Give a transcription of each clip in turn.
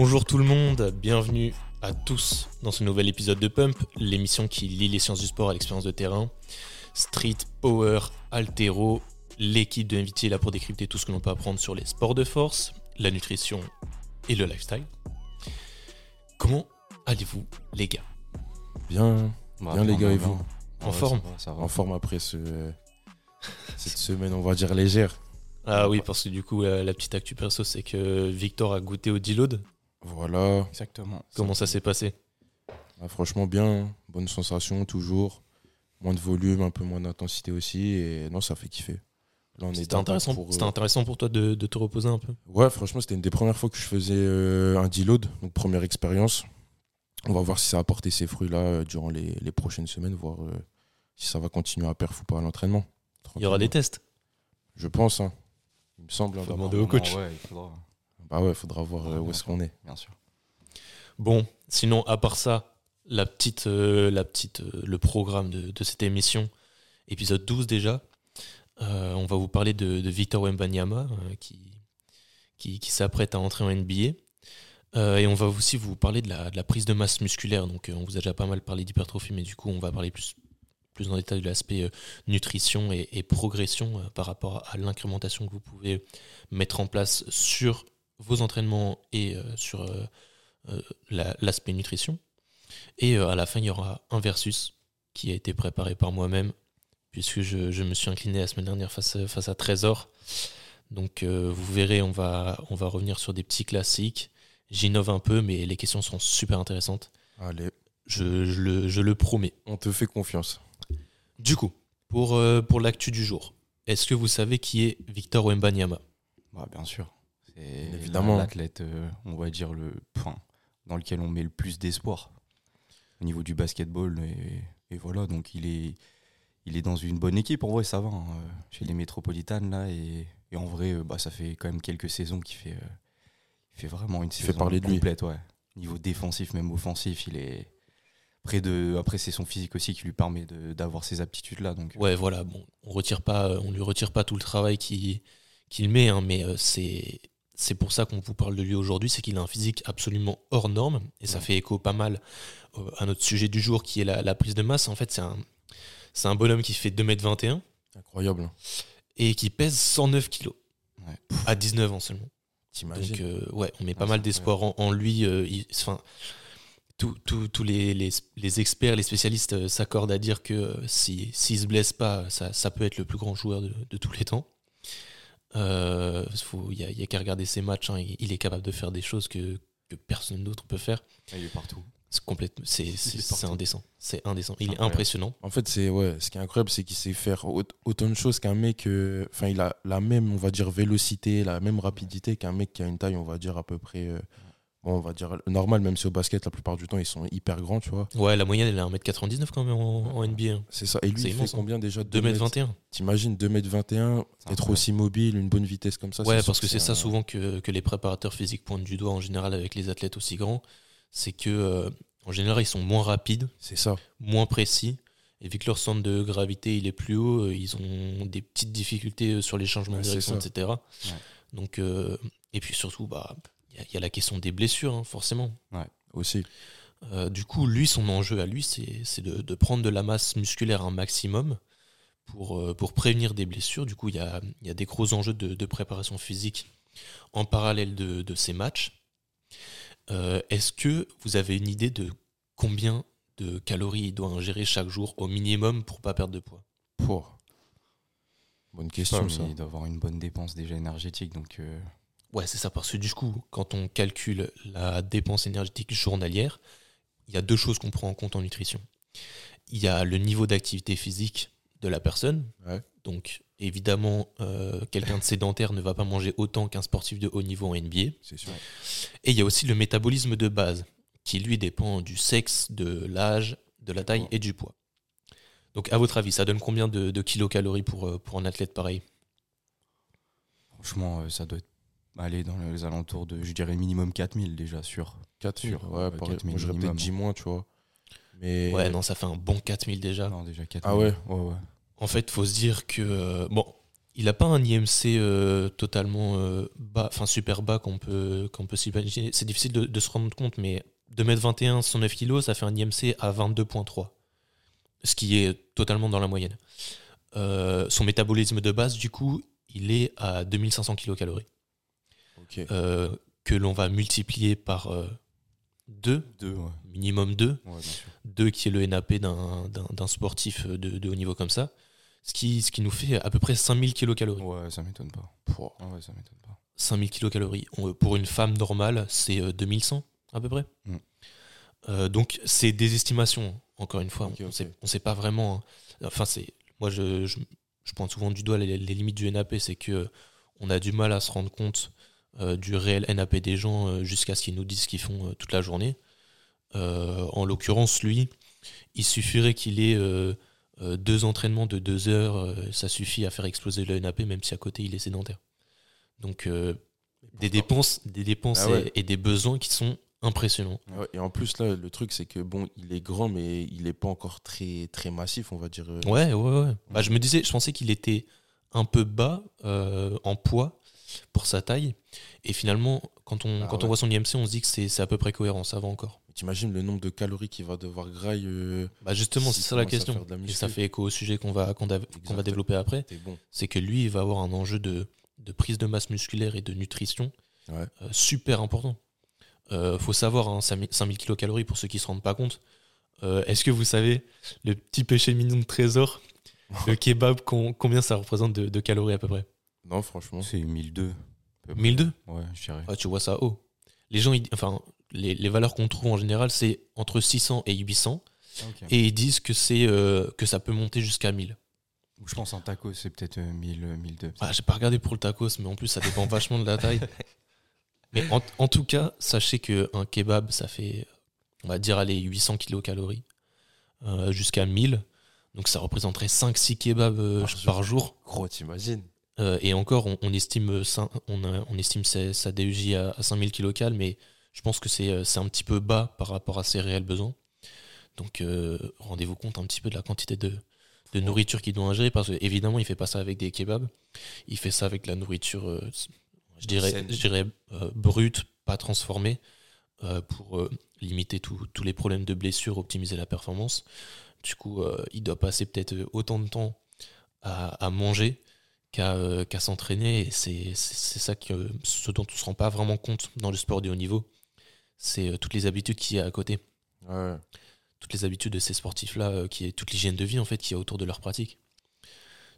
Bonjour tout le monde, bienvenue à tous dans ce nouvel épisode de Pump, l'émission qui lie les sciences du sport à l'expérience de terrain. Street, power, altéro, l'équipe de MVT est là pour décrypter tout ce que l'on peut apprendre sur les sports de force, la nutrition et le lifestyle. Comment allez-vous les gars? Bien, bien les gars et vous? En forme En forme après ce, cette semaine, on va dire légère. Ah oui, parce que du coup, la, la petite actu perso, c'est que Victor a goûté au deload. Voilà. Exactement. Comment ça s'est passé? Ah, franchement, bien. Bonne sensation, toujours. Moins de volume, un peu moins d'intensité aussi. Et non, ça fait kiffer. Là, on est C'était intéressant, pour, euh, c'était intéressant pour toi de, de te reposer un peu? Ouais, franchement, c'était une des premières fois que je faisais euh, un deload, donc première expérience. On va voir si ça a apporté ses fruits là euh, durant les, les prochaines semaines, voir euh, si ça va continuer à perf ou pas à l'entraînement. Il y aura des tests? Je pense, hein. il me semble. hein, Faut demander au coach. Ouais, il faudra, Bah ouais, faudra voir euh, Ouais, où est-ce qu'on est. bien sûr. Bon, sinon, à part ça, la petite, euh, la petite, euh, le programme de, de cette émission, épisode 12 déjà, euh, on va vous parler de, de Victor Wembanyama euh, qui, qui, qui s'apprête à entrer en NBA. Euh, et on va aussi vous parler de la, de la prise de masse musculaire. Donc, euh, on vous a déjà pas mal parlé d'hypertrophie, mais du coup, on va parler plus, plus en détail de l'aspect nutrition et, et progression par rapport à l'incrémentation que vous pouvez mettre en place sur vos entraînements et euh, sur euh, euh, la- l'aspect nutrition. Et à la fin, il y aura un versus qui a été préparé par moi-même, puisque je, je me suis incliné la semaine dernière face, à- face à Trésor. Donc euh, vous verrez, on va, on va revenir sur des petits classiques. J'innove un peu, mais les questions sont super intéressantes. Allez, Je, je le, je le promets. on te fait confiance. Du coup, pour, euh, pour l'actu du jour, est-ce que vous savez qui est Victor Wembanyama? Bah, bien sûr. C'est Évidemment. l'athlète, euh, on va dire, le point dans lequel on met le plus d'espoir au niveau du basketball. Et, et voilà, donc il est, il est dans une bonne équipe. En vrai, ça va. hein, euh, chez les métropolitanes, là. Et, et en vrai, euh, bah, ça fait quand même quelques saisons qu'il fait, euh, il fait vraiment une fait saison parler de lui. complète. Ouais. Niveau défensif, même offensif, il est. Près de, après, c'est son physique aussi qui lui permet d'avoir ces aptitudes-là. Donc, Ouais, voilà, bon, on retire pas, on lui retire pas tout le travail qu'il met, hein, mais euh, c'est c'est pour ça qu'on vous parle de lui aujourd'hui, c'est qu'il a un physique absolument hors norme, et ça Ouais. fait écho pas mal euh, à notre sujet du jour qui est la, la prise de masse. En fait, c'est un, c'est un bonhomme qui fait 2m21 Incroyable. et qui pèse 109 kg Ouais. à 19 ans seulement. T'imagines Donc, euh, ouais, on met pas mal d'espoir en, en lui. euh, il- tous les, les- les experts, les spécialistes euh, s'accordent à dire que euh, si- s'il se blesse pas, ça, ça peut être le plus grand joueur de, de tous les temps. Euh, faut- Il n'y a, y a qu'à regarder ses matchs. hein, il, il est capable de faire des choses que, que personne d'autre peut faire. il est partout. C'est complètement, c'est indécent. C'est indécent. Il est impressionnant. En fait, c'est ouais, ce qui est incroyable, c'est qu'il sait faire au- autant de choses qu'un mec. euh, Enfin, il a la même, on va dire, vélocité, la même rapidité qu'un mec qui a une taille, on va dire à peu près, euh, bon, on va dire normal, même si au basket, la plupart du temps, ils sont hyper grands, tu vois. Ouais, la moyenne, elle est à 1m99 quand même en, en NBA. hein. C'est ça. Et lui, il immense, fait hein. combien déjà 2m21. T'imagines 2m21, C'est être aussi mobile, une bonne vitesse comme ça. Ouais, parce que c'est ça un- souvent que, que les préparateurs physiques pointent du doigt en général avec les athlètes aussi grands. C'est que euh, en général, ils sont moins rapides, C'est ça. moins précis. Et vu que leur centre de gravité il est plus haut, euh, ils ont des petites difficultés euh, sur les changements Ouais, de direction, etc. Donc, euh, et puis surtout, bah, il y a- il y, a la question des blessures, hein, forcément. Aussi. Euh, du coup, lui, son enjeu à lui, c'est de, de prendre de la masse musculaire un maximum pour, euh, pour prévenir des blessures. Du coup, il y a, il y a des gros enjeux de, de préparation physique en parallèle de, de ces matchs. Euh, Est-ce que vous avez une idée de combien de calories il doit ingérer chaque jour au minimum pour pas perdre de poids? Pour. Bonne pas, question, ça. il doit avoir une bonne dépense déjà énergétique. Donc, euh, Ouais, c'est ça, parce que du coup, quand on calcule la dépense énergétique journalière, il y a deux choses qu'on prend en compte en nutrition. Il y a le niveau d'activité physique de la personne. Ouais. Donc, évidemment, euh, quelqu'un de sédentaire ne va pas manger autant qu'un sportif de haut niveau en NBA. C'est sûr. Et il y a aussi le métabolisme de base, qui lui dépend du sexe, de l'âge, de la taille et du poids. Donc, à votre avis, ça donne combien de, de kilocalories pour, euh, pour un athlète pareil? Franchement, euh, ça doit être- aller dans les alentours de, je dirais, minimum 4000 déjà, sûr. 4 Sûr, ouais, ouais, pareil. 4 Moi, j'aurais peut-être minimum. 10 moins, tu vois. Mais. Ouais, non, ça fait un bon 4000 déjà. Non, déjà 4000. Ah ouais Ouais, ouais. En fait, faut se dire que euh, bon, il n'a pas un IMC euh, totalement euh, bas, enfin super bas qu'on peut, qu'on peut s'imaginer. C'est difficile de, de se rendre compte, mais 2m21, 109 kg, ça fait un IMC à 22.3. Ce qui est totalement dans la moyenne. Euh, son métabolisme de base, du coup, il est à 2500 kcal. Euh, que l'on va multiplier par 2, Deux, ouais. minimum 2, Ouais, bien sûr. 2 qui est le NAP d'un- sportif de, de haut niveau comme ça, ce qui, ce qui nous fait à peu près 5000 kcal. Ouais, ça m'étonne pas. Pouah. Ah ouais, ça m'étonne pas. 5000 kilocalories. On- Pour une femme normale, c'est euh, 2100 à peu près. Mm. Euh, donc c'est des estimations, encore une fois. On ok. sait, pas vraiment. hein. Enfin, c'est moi je, je, je pointe souvent du doigt les, les limites du NAP, c'est que euh, on a du mal à se rendre compte euh, du réel NAP des gens euh, jusqu'à ce qu'ils nous disent ce qu'ils font euh, toute la journée. Euh, en l'occurrence, lui, il suffirait qu'il ait euh, euh, deux entraînements de deux heures, euh, ça suffit à faire exploser le NAP, même si à côté il est sédentaire. Donc euh, des dépenses, des dépenses Ah ouais. et, et des besoins qui sont impressionnants. Ouais, et en plus, là, le truc, c'est que bon, il est grand, mais il est pas encore très, très massif, on va dire. euh. Ouais, ouais, ouais. Bah, je me disais, je pensais qu'il était un peu bas euh, en poids pour sa taille. Et finalement, quand on, Ah quand on voit son IMC, on se dit que c'est à peu près cohérent, ça va encore. T'imagines le nombre de calories qu'il va devoir grailler. euh, Bah justement, c'est ça la question. Et ça fait écho au sujet qu'on va, qu'on va, développer après. Bon. C'est que lui, il va avoir un enjeu de, de prise de masse musculaire et de nutrition Ouais. euh, super important. Euh, faut savoir, hein, 5000 5000 kilocalories pour ceux qui se rendent pas compte. Euh, Est-ce que vous savez le petit péché mignon de trésor, le kebab, com- combien ça représente de, de calories à peu près? Non, franchement. C'est 1002. à peu près. 1002 Ouais, je dirais. Ouais, Tu vois ça haut. Les gens, ils- enfin, les, les valeurs qu'on trouve en général, c'est entre 600 et 800. Ok. Et ils disent que, c'est euh, que ça peut monter jusqu'à 1000. Je pense un taco, c'est peut-être euh, 1000, euh, 1002. Ah, j'ai pas regardé pour le tacos, mais en plus, ça dépend vachement de la taille. Mais en, en tout cas, sachez qu'un kebab, ça fait, on va dire, allez, 800 kilocalories euh, jusqu'à 1000. Donc ça représenterait 5-6 kebabs euh, Par jour. par jour. Gros, t'imagines Euh, et encore, on, on estime, euh, on, estime sa, sa DEJ à, à 5000 kilocales, mais je pense que c'est euh, c'est un petit peu bas par rapport à ses réels besoins. Donc euh, rendez-vous compte un petit peu de la quantité de, de nourriture qu'il doit ingérer, parce qu'évidemment, il fait pas ça avec des kebabs, il fait ça avec de la nourriture, euh, je dirais, Saine. je dirais brute, pas transformée, pour limiter tous les problèmes de blessure, optimiser la performance. Du coup, il doit passer peut-être autant de temps à, à manger qu'à euh, qu'à s'entraîner. Et c'est ça que, ce dont on ne se rend pas vraiment compte dans le sport de haut niveau. C'est euh, toutes les habitudes qu'il y a à côté. Ouais. Toutes les habitudes de ces sportifs-là, euh, qui est toute l'hygiène de vie en fait qu'il y a autour de leur pratique.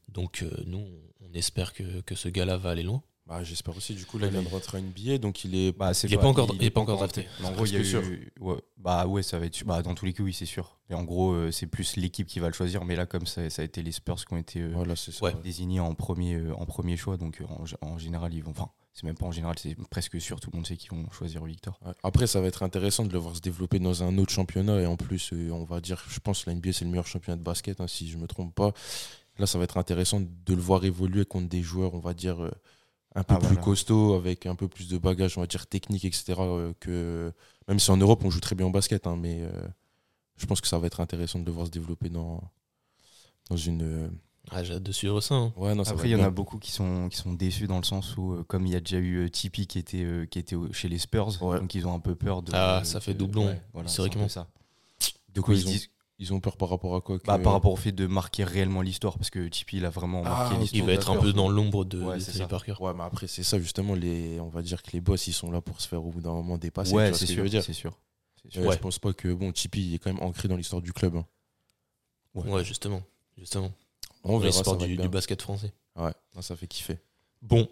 Donc nous, on espère que, que ce gars-là va aller loin. Bah, j'espère aussi. Du coup, là, il vient de rentrer à NBA, donc il est. Bah, c'est Il est pas encore- il est pas encore drafté. En gros, il y a Presque eu. ouais, bah ouais, ça va être. sûr. Bah, dans tous les cas, oui, c'est sûr. Mais en gros, euh, c'est plus l'équipe qui va le choisir. Mais là, comme ça, ça a été les Spurs qui ont été euh, Voilà, c'est ça. Ouais. désignés en premier, euh, en premier choix. Donc en, général, ils vont. Enfin, c'est même pas en général, c'est presque sûr. Tout le monde sait qu'ils vont choisir Victor. Ouais. Après, ça va être intéressant de le voir se développer dans un autre championnat. Et en plus, on va dire, je pense que la NBA, c'est le meilleur championnat de basket, hein, si je me trompe pas. Là, ça va être intéressant de le voir évoluer contre des joueurs, on va dire, un peu Ah, plus voilà. costauds, avec un peu plus de bagages, on va dire, techniques, etc. euh, que... Même si en Europe, on joue très bien au basket, hein, mais euh, je pense que ça va être intéressant de le voir se développer dans, dans une. euh, Ah, J'ai hâte de suivre ça. hein. Ouais, non, ça Après, il y en a beaucoup qui sont, qui sont déçus dans le sens où, euh, comme il y a déjà eu euh, Tipeee qui était, euh, qui était chez les Spurs, Ouais. donc ils ont un peu peur de. Ah, ça fait doublon, ouais, voilà, historiquement. c'est un peu ça. De quoi ils ils ont, disent- ils ont peur par rapport à quoi que- Bah, par rapport au fait de marquer réellement l'histoire, parce que Tipeee, il a vraiment Ah, marqué l'histoire. Il va être un peu dans l'ombre de, Ouais, de Tony. Parker. Ouais, mais après, c'est ça, justement, les, on va dire que les boss, ils sont là pour se faire au bout d'un moment dépasser. Ouais, ce c'est sûr, c'est sûr. C'est sûr. Euh, Ouais. Je pense pas que, bon, Tipeee il est quand même ancré dans l'histoire du club. hein. Ouais, justement. justement. On les verra, va du, basket français. Ouais, non, ça fait kiffer. Bon,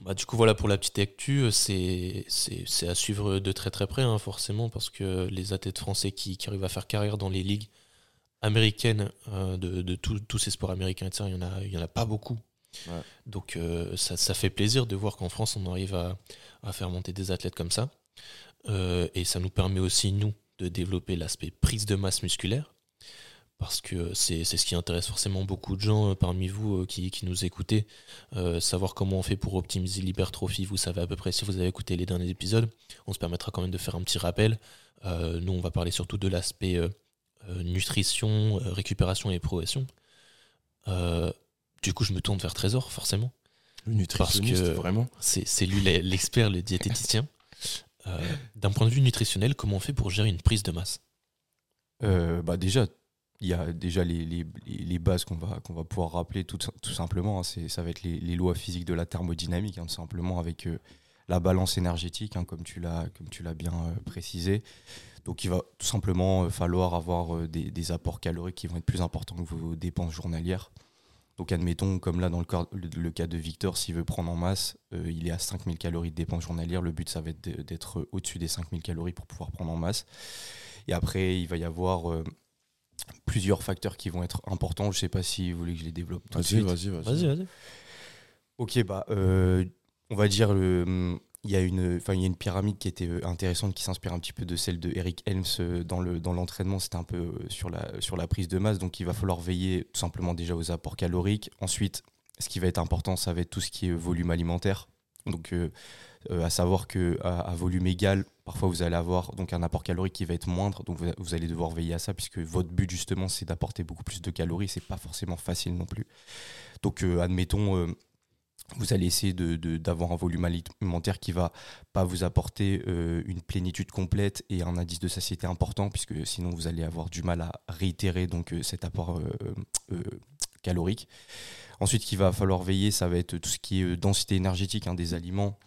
bah, du coup voilà pour la petite actu, c'est c'est- à suivre de très très près hein, forcément parce que les athlètes français qui, qui arrivent à faire carrière dans les ligues américaines euh, de, de tous tous ces sports américains, etc., il y en a, il y en a pas beaucoup. Ouais. Donc euh, ça, ça fait plaisir de voir qu'en France on arrive à, à faire monter des athlètes comme ça. Euh, et ça nous permet aussi nous de développer l'aspect prise de masse musculaire parce que c'est c'est ce qui intéresse forcément beaucoup de gens euh, parmi vous euh, qui, qui nous écoutez. Euh, savoir comment on fait pour optimiser l'hypertrophie, vous savez à peu près si vous avez écouté les derniers épisodes. On se permettra quand même de faire un petit rappel. Euh, nous, on va parler surtout de l'aspect euh, nutrition, récupération et progression. Euh, du coup, je me tourne vers Trésor, forcément. Le nutritionniste, que- vraiment. C'est c'est lui l'e- l'expert, le diététicien. Euh, D'un point de vue nutritionnel, comment on fait pour gérer une prise de masse? Euh, bah déjà, il y a déjà les, les- les- bases qu'on va, qu'on va pouvoir rappeler tout, tout simplement. hein. Ça va être les, les lois physiques de la thermodynamique, hein, tout simplement avec euh, la balance énergétique, hein, comme tu l'as bien euh, précisé. Donc il va tout simplement euh, falloir avoir des, apports caloriques qui vont être plus importants que vos dépenses journalières. Donc admettons, comme là dans le cas, de Victor, s'il veut prendre en masse, il est à 5000 calories de dépenses journalières. Le but, ça va être d'être au-dessus des 5000 calories pour pouvoir prendre en masse. Et après, il va y avoir plusieurs facteurs qui vont être importants. Je sais pas si vous voulez que je les développe tout de Vas-y, suite. vas-y, vas-y. Vas-y, vas-y. Ok, bah, euh, on va dire le. Il y, a une, enfin, il y a une pyramide qui était euh, intéressante, qui s'inspire un petit peu de celle de Eric Helms euh, dans, le, dans l'entraînement. C'était un peu sur la, sur la prise de masse. Donc, il va falloir veiller tout simplement déjà aux apports caloriques. Ensuite, ce qui va être important, ça va être tout ce qui est volume alimentaire. Donc, euh, euh, à savoir que à, à volume égal, parfois vous allez avoir donc un apport calorique qui va être moindre. Donc, vous, allez devoir veiller à ça, puisque votre but justement, c'est d'apporter beaucoup plus de calories. C'est pas forcément facile non plus. Donc, euh, admettons. euh, vous allez essayer d'avoir un volume alimentaire qui va pas vous apporter euh, une plénitude complète et un indice de satiété important, puisque sinon vous allez avoir du mal à réitérer donc, cet apport calorique. Ensuite, qu'il va falloir veiller, ça va être tout ce qui est densité énergétique hein, des aliments.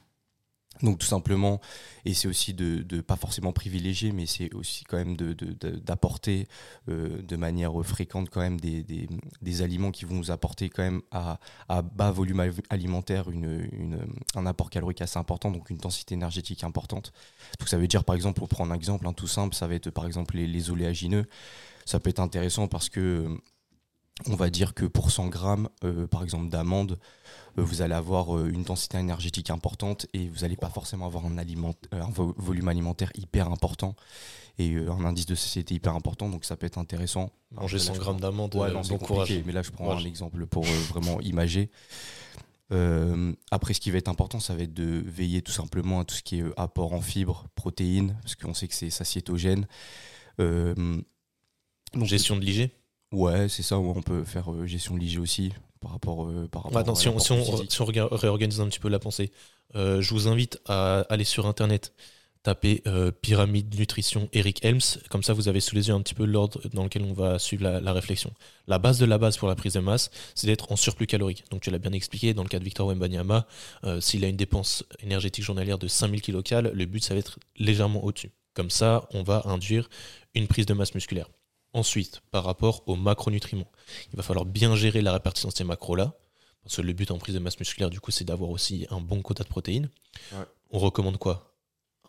Donc tout simplement, et c'est aussi de ne pas forcément privilégier, mais c'est aussi quand même de- de- de- d'apporter euh, de manière fréquente quand même des, aliments qui vont nous apporter quand même à, bas volume al- alimentaire un apport calorique assez important, donc une densité énergétique importante. Donc ça veut dire par exemple, pour prendre un exemple hein, tout simple, ça va être par exemple les, oléagineux. Ça peut être intéressant parce que on va dire que pour 100 grammes, euh, par exemple d'amandes, vous allez avoir euh, une densité énergétique importante et vous n'allez pas forcément avoir un, aliment, euh, un vo- volume alimentaire hyper important et euh, un indice de satiété hyper important, donc ça peut être intéressant. Manger Là, 100 je grammes d'amande, Ouais, euh, non, c'est bon courage. compliqué, mais là je prends Courage. un exemple pour euh, vraiment imager. Euh, après, ce qui va être important, ça va être de veiller tout simplement à tout ce qui est euh, apport en fibres, protéines, parce qu'on sait que c'est satiétogène. Euh, donc, Gestion de l'IG. Ouais, c'est ça, ouais, on peut faire euh, gestion de l'IG aussi par rapport, euh, par rapport Attends, à si on, si on- si réorganise un petit peu la pensée, euh, je vous invite à aller sur Internet, taper euh, pyramide nutrition Eric Helms, comme ça vous avez sous les yeux un petit peu l'ordre dans lequel on va suivre la, la réflexion. La base de la base pour la prise de masse, c'est d'être en surplus calorique. Donc tu l'as bien expliqué, dans le cas de Victor Wembanyama, s'il a une dépense énergétique journalière de 5000 kcal, le but ça va être légèrement au-dessus. Comme ça, on va induire une prise de masse musculaire. Ensuite, par rapport aux macronutriments, il va falloir bien gérer la répartition de ces macros-là. Parce que le but en prise de masse musculaire, du coup, c'est d'avoir aussi un bon quota de protéines. Ouais. On recommande quoi?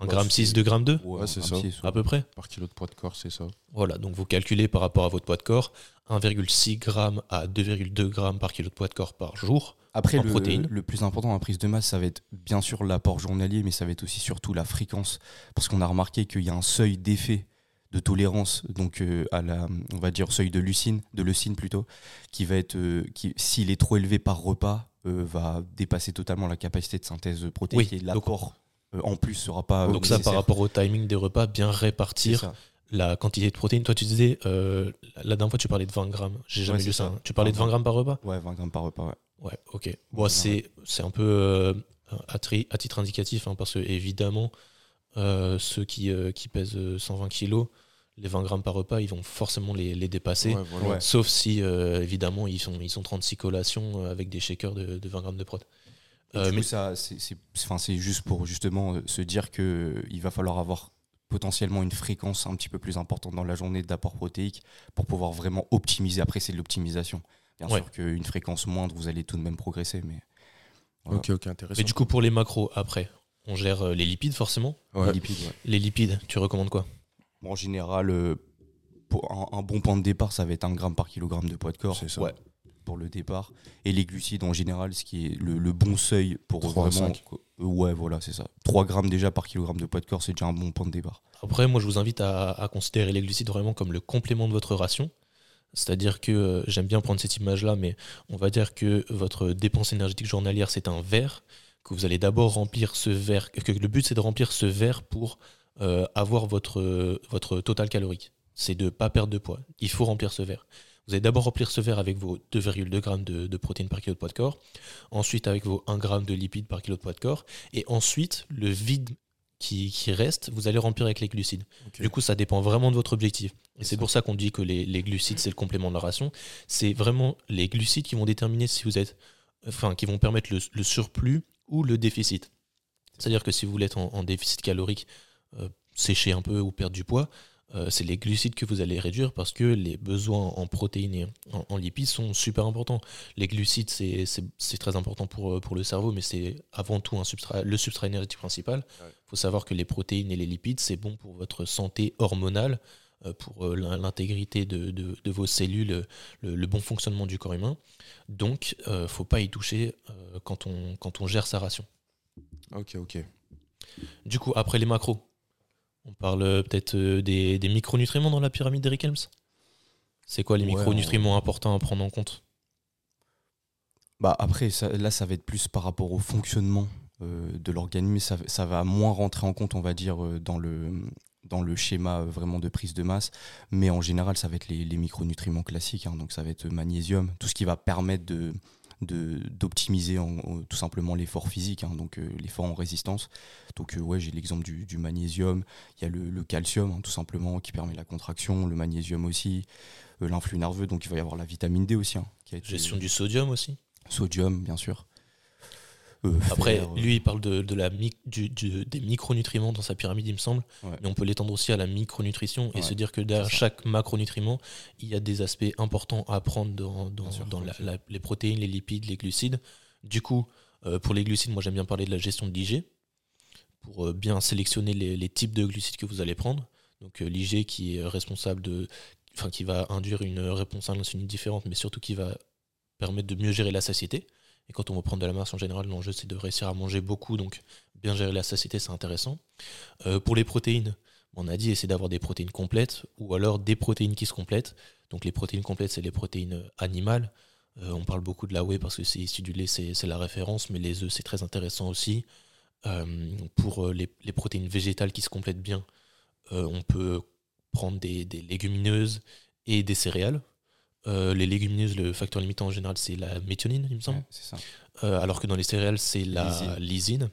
1 Bah, gramme c'est- 6, 2 grammes 2 Ouais, Ouais, c'est ça. À peu près Par kilo de poids de corps, c'est ça. Voilà, donc vous calculez par rapport à votre poids de corps 1,6 g à 2,2 g par kilo de poids de corps par jour. Après, en le, protéines. le plus important la prise de masse, ça va être bien sûr l'apport journalier, mais ça va être aussi surtout la fréquence. Parce qu'on a remarqué qu'il y a un seuil d'effet de tolérance, donc euh, à la, on va dire seuil de leucine, de leucine plutôt, qui va être, euh, qui, s'il est trop élevé par repas, euh, va dépasser totalement la capacité de synthèse protéique Oui, et l'apport en plus sera pas. donc ça, par rapport au timing des repas, bien répartir la quantité de protéines. Toi, tu disais, la dernière fois, tu parlais de 20 grammes. J'ai jamais Ouais, lu ça. ça. hein. Tu parlais de 20 grammes par repas? Ouais, 20 grammes par repas, ouais. Ouais, ok. Bon, c'est c'est un peu à, tri- à titre indicatif, hein, parce que évidemment, euh, ceux qui, euh, qui pèsent euh, 120 kilos, les 20 grammes par repas, ils vont forcément les, les dépasser. Ouais, voilà. Ouais. Sauf si, euh, évidemment, ils sont, ils sont 36 collations euh, avec des shakers de, de 20 grammes de prot. Euh, mais coup, ça, c'est, c'est, enfin, c'est juste pour justement euh, se dire que euh, il va falloir avoir potentiellement une fréquence un petit peu plus importante dans la journée d'apport protéique pour pouvoir vraiment optimiser. Après, c'est de l'optimisation. Bien Ouais. sûr qu'une fréquence moindre, vous allez tout de même progresser, mais voilà. Ok, ok, intéressant. mais du coup, pour les macros, après, on gère euh, les lipides, forcément. Ouais. les lipides, ouais. Les lipides, tu recommandes quoi? Bon, en général, euh, pour un, un bon point de départ, ça va être un gramme par kilogramme de poids de corps. C'est ça. Ouais, pour le départ. Et les glucides, en général, ce qui est le, le bon seuil pour 3 à vraiment. 5. Euh, Ouais, voilà, c'est ça. 3 grammes déjà par kilogramme de poids de corps, c'est déjà un bon point de départ. Après, moi, je vous invite à, à considérer les glucides vraiment comme le complément de votre ration. C'est-à-dire que euh, j'aime bien prendre cette image-là, mais on va dire que votre dépense énergétique journalière, c'est un verre, que vous allez d'abord remplir ce verre, que le but, c'est de remplir ce verre pour euh, avoir votre, votre total calorique. C'est de ne pas perdre de poids. Il faut remplir ce verre. Vous allez d'abord remplir ce verre avec vos 2,2 grammes de, de protéines par kilo de poids de corps, ensuite avec vos 1 gramme de lipides par kilo de poids de corps, et ensuite le vide qui, qui reste, vous allez remplir avec les glucides. Du coup, ça dépend vraiment de votre objectif. Et C'est pour ça qu'on dit que les, les glucides, c'est le complément de la ration. C'est vraiment les glucides qui vont déterminer si vous êtes. Enfin, qui vont permettre le, le surplus ou le déficit. C'est-à-dire que si vous voulez être en, en déficit calorique, euh, sécher un peu ou perdre du poids, euh, c'est les glucides que vous allez réduire parce que les besoins en protéines et en, en lipides sont super importants. Les glucides, c'est très important pour, euh, pour le cerveau, mais c'est avant tout un substrat, le substrat énergétique principal. Il Ouais. faut savoir que les protéines et les lipides, c'est bon pour votre santé hormonale, pour euh, l'in- l'intégrité de, de- de vos cellules, euh, le, le bon fonctionnement du corps humain. Donc, il ne faut pas y toucher euh, quand, on, quand on gère sa ration. Ok, ok. Du coup, après les macros, on parle euh, peut-être euh, des, des micronutriments dans la pyramide d'Eric Helms? C'est quoi les Ouais, micronutriments importants à prendre en compte? Bah après, ça- là, ça va être plus par rapport au fonctionnement euh, de l'organisme, ça, ça va moins rentrer en compte, on va dire, euh, dans le, dans le schéma euh, vraiment de prise de masse. Mais en général, ça va être les, les micronutriments classiques. hein. donc ça va être magnésium, tout ce qui va permettre de d'optimiser tout simplement l'effort physique, hein, donc euh, l'effort en résistance. Donc euh, ouais, j'ai l'exemple du, du magnésium, il y a le, le calcium hein, tout simplement qui permet la contraction, le magnésium aussi, euh, l'influx nerveux, donc il va y avoir la vitamine D aussi, hein, qui a été- Gestion du sodium aussi sodium, bien sûr. Euh, Après, euh, lui, il parle de, de la du- du- des micronutriments dans sa pyramide, il me semble. Ouais. Mais on peut l'étendre aussi à la micronutrition et Ouais, se dire que derrière chaque macronutriment, il y a des aspects importants à prendre dans, dans- Bien sûr, dans bien la- sûr. la- les protéines, les lipides, les glucides. Du coup, euh, pour les glucides, moi j'aime bien parler de la gestion de l'IG pour euh, bien sélectionner les, les types de glucides que vous allez prendre. Donc euh, l'IG qui est responsable de. Enfin, qui va induire une réponse à l'insuline différente, mais surtout qui va permettre de mieux gérer la satiété. Et quand on va prendre de la masse en général, l'enjeu c'est de réussir à manger beaucoup, donc bien gérer la satiété, c'est intéressant. Euh, pour les protéines, on a dit essayer d'avoir des protéines complètes ou alors des protéines qui se complètent. Donc les protéines complètes, c'est les protéines animales. Euh, on parle beaucoup de la whey parce que c'est issu du lait, c'est la référence, mais les œufs, c'est très intéressant aussi. Euh, pour les, protéines végétales qui se complètent bien, on peut prendre des légumineuses et des céréales. Euh, les légumineuses, le facteur limitant en général, c'est la méthionine, il me semble. ouais, c'est ça. Euh, alors que dans les céréales, c'est la lysine.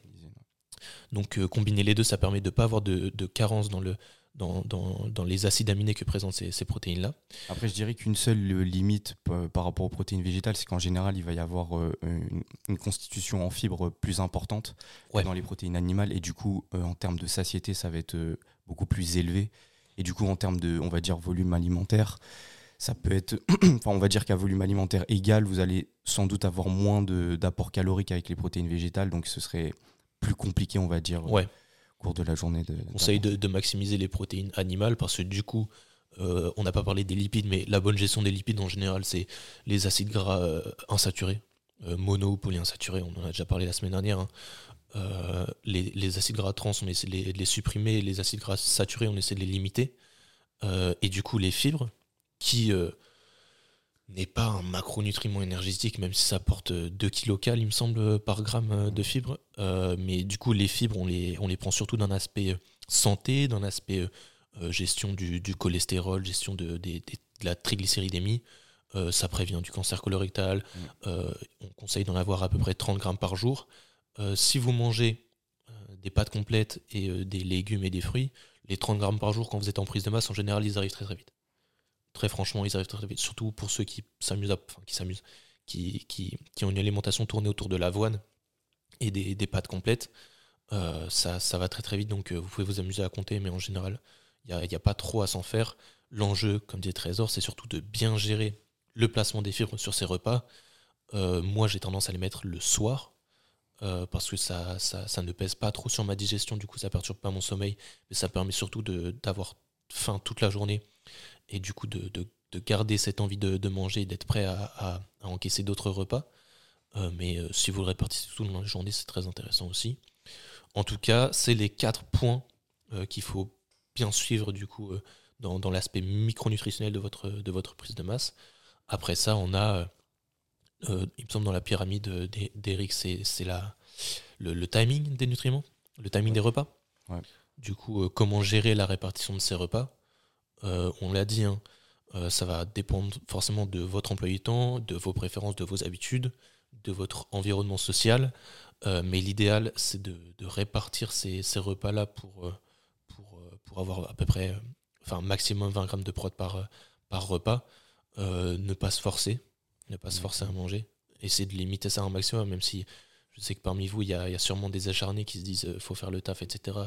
Donc euh, combiner les deux, ça permet de ne pas avoir de, de carence dans, le, dans, dans, dans les acides aminés que présentent ces, ces protéines-là. Après, je dirais qu'une seule limite par rapport aux protéines végétales, c'est qu'en général, il va y avoir une, une constitution en fibres plus importante que dans les protéines animales. Et du coup, en termes de satiété, ça va être beaucoup plus élevé. Et du coup, en termes de, on va dire, volume alimentaire, ça peut être, enfin, on va dire qu'à volume alimentaire égal, vous allez sans doute avoir moins d'apport calorique avec les protéines végétales. Donc, ce serait plus compliqué, on va dire, Ouais. au cours de la journée. De, conseille de, de maximiser les protéines animales parce que du coup, euh, on n'a pas parlé des lipides, mais la bonne gestion des lipides en général, c'est les acides gras euh, insaturés, euh, mono ou polyinsaturés, on en a déjà parlé la semaine dernière. hein. Euh, les, les acides gras trans, on essaie de les, de les supprimer, les acides gras saturés, on essaie de les limiter. Euh, et du coup, les fibres, qui euh, n'est pas un macronutriment énergétique, même si ça porte 2 kcal, il me semble, par gramme euh, de fibres. Euh, mais du coup, les fibres, on les, on les prend surtout d'un aspect euh, santé, d'un aspect euh, euh, gestion du, du cholestérol, gestion de, la triglycéridémie. Euh, ça prévient du cancer colorectal. Mm. Euh, on conseille d'en avoir à peu près 30 grammes par jour. Euh, si vous mangez euh, des pâtes complètes et euh, des légumes et des fruits, les 30 grammes par jour, quand vous êtes en prise de masse, en général, ils arrivent très très vite. Très franchement, ils arrivent très vite. Surtout pour ceux qui s'amusent, qui qui, qui, ont une alimentation tournée autour de l'avoine et des, des pâtes complètes. Euh, ça, ça va très très vite, donc euh, vous pouvez vous amuser à compter, mais en général, il n'y a, pas trop à s'en faire. L'enjeu, comme dit Trésor, c'est surtout de bien gérer le placement des fibres sur ces repas. Euh, moi, j'ai tendance à les mettre le soir, parce que ça, ça, ça ne pèse pas trop sur ma digestion, du coup ça perturbe pas mon sommeil, mais ça permet surtout d'avoir faim toute la journée, et du coup de, de- de garder cette envie de, de manger et d'être prêt à, à- à encaisser d'autres repas. Euh, mais euh, si vous le répartissez tout dans la journée, c'est très intéressant aussi. En tout cas, c'est les quatre points euh, qu'il faut bien suivre du coup dans, dans l'aspect micronutritionnel de votre, de votre prise de masse. Après ça, on a, il me semble dans la pyramide d'E- d'Eric, c'est le, le timing des nutriments, le timing des repas. Ouais. Du coup, comment gérer la répartition de ces repas On l'a dit, hein, Euh, ça va dépendre forcément de votre emploi du temps, de vos préférences, de vos habitudes, de votre environnement social. Euh, mais l'idéal, c'est de, de répartir ces, ces repas-là pour, euh, pour, euh, pour avoir à peu près, euh, enfin, maximum 20 grammes de prot par, euh, par repas. Euh, ne pas se forcer, ne pas se forcer à manger. Essayer de limiter ça un maximum, même si je sais que parmi vous, il y a, y a sûrement des acharnés qui se disent euh, faut faire le taf, etc.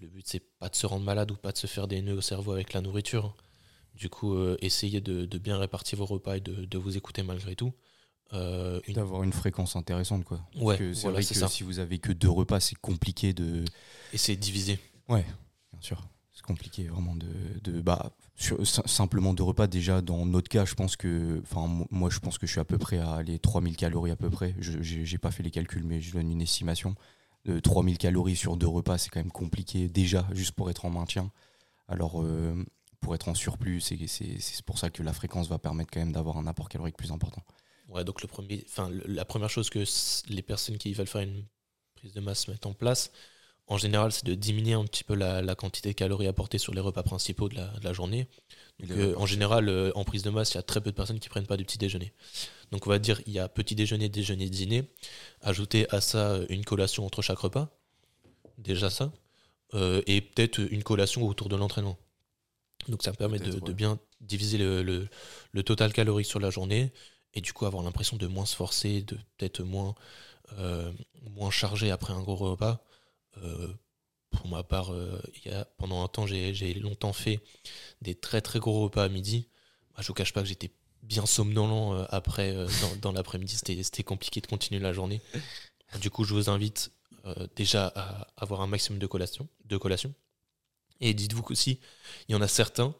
Le but, c'est pas de se rendre malade ou pas de se faire des nœuds au cerveau avec la nourriture. Du coup, euh, essayez de, de bien répartir vos repas et de, de vous écouter malgré tout. Euh, une- D'avoir une fréquence intéressante, quoi. Ouais, Parce que c'est voilà, vrai c'est que ça. si vous avez que deux repas, c'est compliqué de. Essayez de diviser. Bien sûr. C'est compliqué vraiment de. de bah, sur- simplement deux repas, déjà, dans notre cas, je pense que. Enfin, mo- moi, je pense que je suis à peu près à les 3000 calories à peu près. Je j'ai pas fait les calculs, mais je donne une estimation. De 3000 calories sur deux repas, c'est quand même compliqué déjà, juste pour être en maintien. Alors, euh, pour être en surplus, c'est pour ça que la fréquence va permettre quand même d'avoir un apport calorique plus important. Ouais, donc le premier, enfin, la première chose que les personnes qui veulent faire une prise de masse mettent en place, en général, c'est de diminuer un petit peu la, la quantité de calories apportées sur les repas principaux de la journée. En général, euh, en prise de masse, il y a très peu de personnes qui prennent pas du petit déjeuner. Donc, on va dire, il y a petit déjeuner, déjeuner, dîner. Ajouter à ça euh, une collation entre chaque repas. Déjà ça. Euh, et peut-être une collation autour de l'entraînement. Donc, ça me permet de, bien diviser le, le- le total calorique sur la journée et du coup avoir l'impression de moins se forcer, de peut-être moins, euh, moins chargé après un gros repas. Pour ma part, euh, pendant un temps, j'ai longtemps fait des très très gros repas à midi. Bah, je vous cache pas que j'étais bien somnolent euh, après, euh, dans, l'après-midi. C'était compliqué de continuer la journée. Du coup, je vous invite déjà à avoir un maximum de collations. Et dites-vous qu'aussi, il y en a certains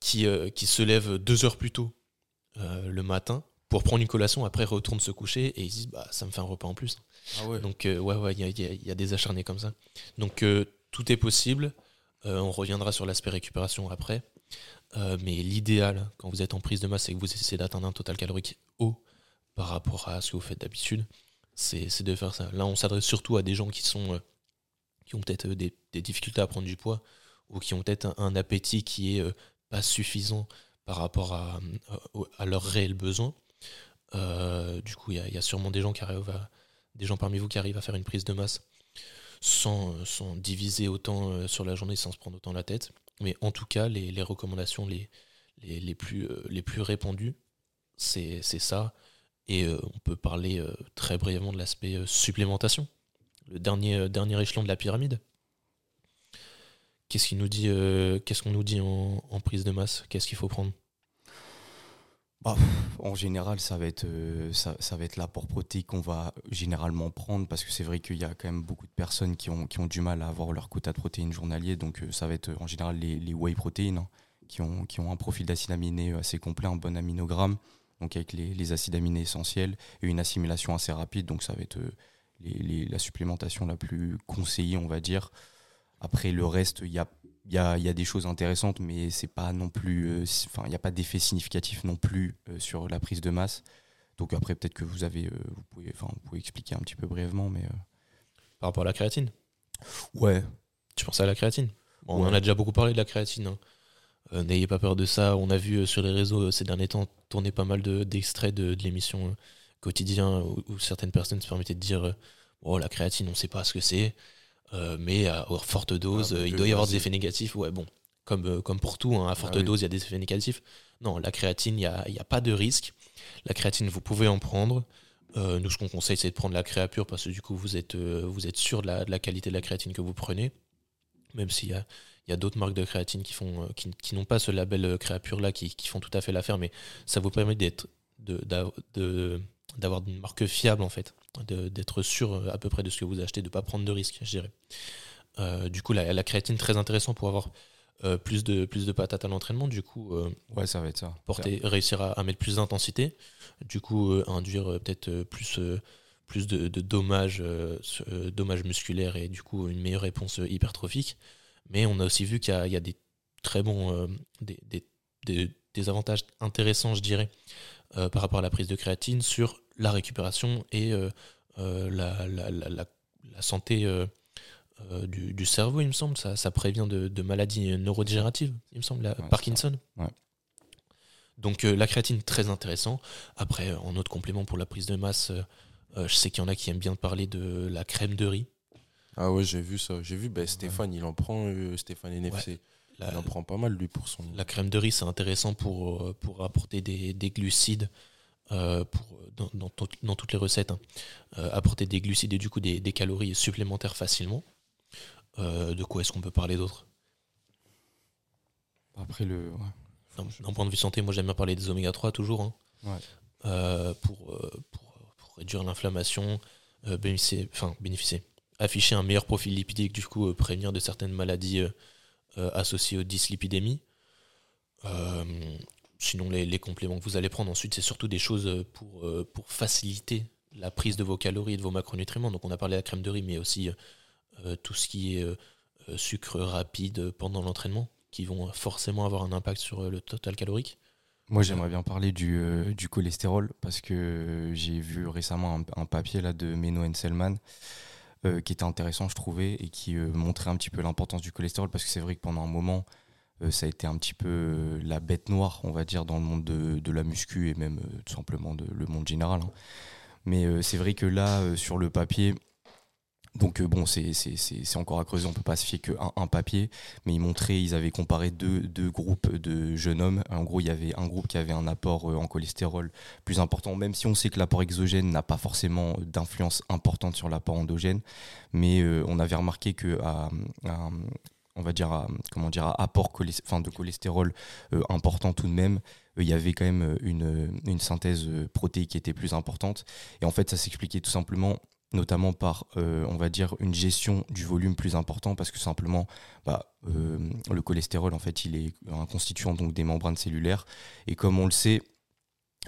qui, se lèvent deux heures plus tôt le matin pour prendre une collation, après retournent se coucher et ils se disent bah, ça me fait un repas en plus. Ah. Donc, euh, ouais, ouais, il y a, des acharnés comme ça. Donc, euh, tout est possible. Euh, on reviendra sur l'aspect récupération après. Mais l'idéal, quand vous êtes en prise de masse et que vous essayez d'atteindre un total calorique haut par rapport à ce que vous faites d'habitude, c'est de faire ça. Là, on s'adresse surtout à des gens qui sont qui ont peut-être des, difficultés à prendre du poids ou qui ont peut-être un, appétit qui est pas suffisant par rapport à, à, à leurs réels besoins. Du coup, il y, y a sûrement des gens qui arrivent à, des gens parmi vous qui arrivent à faire une prise de masse sans, euh, sans diviser autant euh, sur la journée, sans se prendre autant la tête. Mais en tout cas, les, recommandations les, les, les plus, euh, les plus répandues, c'est ça. Et on peut parler très brièvement de l'aspect supplémentation, le dernier, dernier échelon de la pyramide. Qu'est-ce qu'on nous dit en prise de masse? Qu'est-ce qu'il faut prendre? En général, ça va être, euh, ça, va être l'apport protéique qu'on va généralement prendre parce que c'est vrai qu'il y a quand même beaucoup de personnes qui ont, qui ont du mal à avoir leur quota de protéines journalier. Donc, euh, ça va être euh, en général les, les whey protéines hein, qui, ont, qui ont un profil d'acide aminé assez complet, un bon aminogramme, donc avec les, les acides aminés essentiels et une assimilation assez rapide. Donc, ça va être les- la supplémentation la plus conseillée, on va dire. Après, le reste, il y a il y a, y a des choses intéressantes, mais c'est pas non plus, euh, enfin, il n'y a pas d'effet significatif non plus euh, sur la prise de masse. Donc après, peut-être que vous avez, euh, vous pouvez, enfin, vous pouvez expliquer un petit peu brièvement, mais par rapport à la créatine ouais, Tu penses à la créatine Bon, On en a déjà beaucoup parlé de la créatine. hein. Euh, N'ayez pas peur de ça. On a vu sur les réseaux ces derniers temps tourner pas mal de- d'extraits de, de l'émission euh, quotidien où, où certaines personnes se permettaient de dire Oh, la créatine, on ne sait pas ce que c'est, mais à forte dose, Ah, euh, il doit y avoir des effets négatifs. Ouais, bon, comme, euh, comme pour tout, hein, à forte oui. dose, il y a des effets négatifs. Non, la créatine, il n'y a, y a pas de risque. La créatine, vous pouvez en prendre. Euh, nous, ce qu'on conseille, c'est de prendre la créa pure parce que du coup, vous êtes, euh, vous êtes sûr de la, de la qualité de la créatine que vous prenez. Même s'il y a, y a d'autres marques de créatine qui, font, euh, qui, qui n'ont pas ce label euh, créa pure là, qui, qui font tout à fait l'affaire, mais ça vous permet d'être, de, de- d'avoir une marque fiable en fait, d'être sûr euh, à peu près de ce que vous achetez, de ne pas prendre de risques, je dirais. Euh, du coup, la, la créatine, très intéressant pour avoir euh, plus, de, plus de patates à l'entraînement. Du coup, euh, ouais, ça va être ça. porter, réussir à, à mettre plus d'intensité, du coup induire peut-être plus, plus de, de dommages, musculaires et du coup une meilleure réponse hypertrophique. Mais on a aussi vu qu'il y a, il y a des très bons, des, des- des- des avantages intéressants, je dirais, euh, par rapport à la prise de créatine sur la récupération et euh, euh, la, la- la- la- la santé du, du cerveau, il me semble. Ça, ça prévient de, de maladies neurodégénératives, il me semble, la Parkinson. Ouais. Donc la créatine, très intéressant. Après, en autre complément pour la prise de masse, je sais qu'il y en a qui aiment bien parler de la crème de riz. Ah ouais, j'ai vu ça. J'ai vu ben, Stéphane, il en prend, euh, Stéphane NFC. La, Il en prend pas mal, lui, pour son. la crème de riz, c'est intéressant pour, euh, pour apporter des, des glucides euh, pour, dans, dans dans toutes les recettes. hein. Euh, apporter des glucides et du coup des, des calories supplémentaires facilement. Euh, de quoi est-ce qu'on peut parler d'autre? Après, le. ouais. D'un point de vue santé, moi j'aime bien parler des oméga 3 toujours. hein. Ouais. Euh, pour, euh, pour, pour réduire l'inflammation, euh, bénéficier, enfin bénéficier, afficher un meilleur profil lipidique, du coup euh, prévenir de certaines maladies euh, associées aux dyslipidémies. Euh, sinon, les, compléments que vous allez prendre ensuite, c'est surtout des choses euh, pour, pour faciliter la prise de vos calories et de vos macronutriments. Donc on a parlé de la crème de riz, mais aussi tout ce qui est sucre rapide pendant l'entraînement, qui vont forcément avoir un impact sur le total calorique. Moi, j'aimerais bien parler du, du cholestérol parce que j'ai vu récemment un, un papier là, de Meno Enselman euh, qui était intéressant, je trouvais, et qui euh, montrait un petit peu l'importance du cholestérol parce que c'est vrai que pendant un moment, euh, ça a été un petit peu la bête noire, on va dire, dans le monde de, la muscu et même tout simplement de, le monde général. hein. Mais c'est vrai que là, sur le papier, donc euh, bon, c'est encore à creuser, on peut pas se fier qu'un un papier, mais ils montraient, ils avaient comparé deux, deux groupes de jeunes hommes. En gros, il y avait un groupe qui avait un apport euh, en cholestérol plus important, même si on sait que l'apport exogène n'a pas forcément d'influence importante sur l'apport endogène, mais euh, on avait remarqué que à, on va dire apport cholest- de cholestérol important tout de même, il y avait quand même une, synthèse protéique qui était plus importante. Et en fait, ça s'expliquait tout simplement notamment par, euh, on va dire, une gestion du volume plus important, parce que simplement, bah, euh, le cholestérol, en fait, il est un constituant donc des membranes cellulaires, et comme on le sait,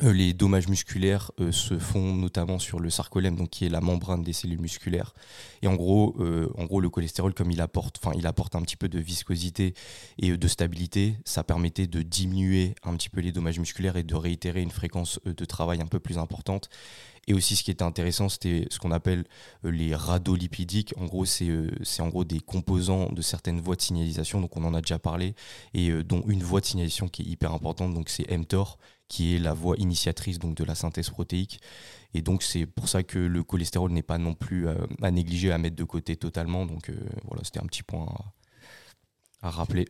euh, les dommages musculaires se font notamment sur le sarcolème, donc qui est la membrane des cellules musculaires. Et en gros, en gros, le cholestérol, comme il apporte, il apporte un petit peu de viscosité et de stabilité, ça permettait de diminuer un petit peu les dommages musculaires et de réitérer une fréquence de travail un peu plus importante. Et aussi, ce qui était intéressant, c'était ce qu'on appelle euh, les radolipidiques. En gros, c'est euh, c'est en gros des composants de certaines voies de signalisation. Donc, on en a déjà parlé, et euh, dont une voie de signalisation qui est hyper importante. Donc, c'est mTOR, qui est la voie initiatrice donc de la synthèse protéique. Et donc, c'est pour ça que le cholestérol n'est pas non plus à négliger, à mettre de côté totalement. Donc, voilà, c'était un petit point à, rappeler.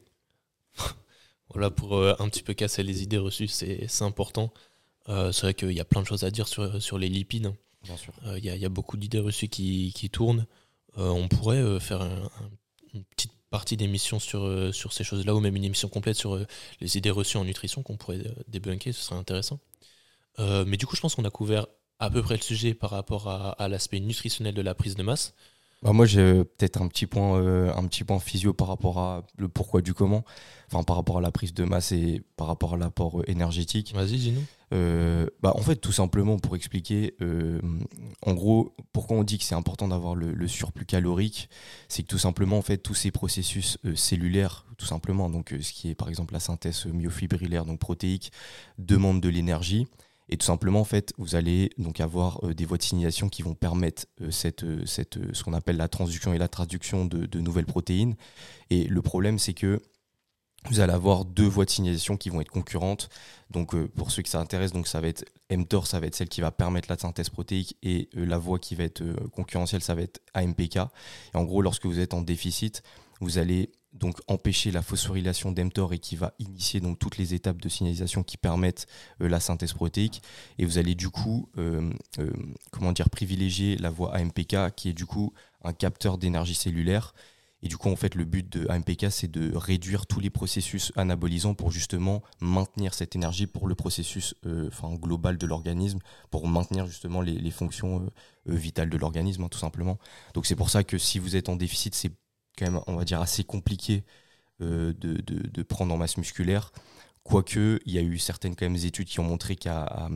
Voilà, pour un petit peu casser les idées reçues, c'est important. Euh, c'est vrai qu'il y a plein de choses à dire sur, sur les lipides. Bien sûr. Euh, Il y, a- il y a beaucoup d'idées reçues qui, qui tournent. Euh, on pourrait faire un- un- une petite partie d'émission sur, euh, sur ces choses-là, ou même une émission complète sur euh, les idées reçues en nutrition qu'on pourrait euh, débunker, ce serait intéressant. Mais du coup, je pense qu'on a couvert à peu près le sujet par rapport à, à l'aspect nutritionnel de la prise de masse. Bah, moi, j'ai euh, peut-être un petit point, euh, un petit point physio par rapport à le pourquoi du comment, enfin par rapport à la prise de masse et par rapport à l'apport euh, énergétique. Vas-y, dis-nous. Euh, bah, en fait, tout simplement pour expliquer, euh, en gros, pourquoi on dit que c'est important d'avoir le, le surplus calorique, c'est que tout simplement, en fait, tous ces processus cellulaires, tout simplement, donc ce qui est par exemple la synthèse myofibrillaire, donc protéique, demandent de l'énergie. Et tout simplement, en fait, vous allez donc avoir euh, des voies de signalisation qui vont permettre euh, cette, euh, cette, ce qu'on appelle la transduction et la traduction de, nouvelles protéines. Et le problème, c'est que vous allez avoir deux voies de signalisation qui vont être concurrentes. Donc, pour ceux qui s'intéressent, donc ça va être mTOR, ça va être celle qui va permettre la synthèse protéique, et la voie qui va être concurrentielle, ça va être AMPK. Et en gros, lorsque vous êtes en déficit, vous allez donc empêcher la phosphorylation d'mTOR et qui va initier donc toutes les étapes de signalisation qui permettent euh, la synthèse protéique. Et vous allez du coup, euh, euh, comment dire, privilégier la voie AMPK, qui est du coup un capteur d'énergie cellulaire. Et du coup, en fait, le but de AMPK, c'est de réduire tous les processus anabolisants pour justement maintenir cette énergie pour le processus enfin, global de l'organisme, pour maintenir justement les, fonctions vitales de l'organisme, hein, tout simplement. Donc c'est pour ça que si vous êtes en déficit, c'est quand même, on va dire, assez compliqué euh, de, de- prendre en masse musculaire. Quoique, il y a eu certaines quand même études qui ont montré qu'à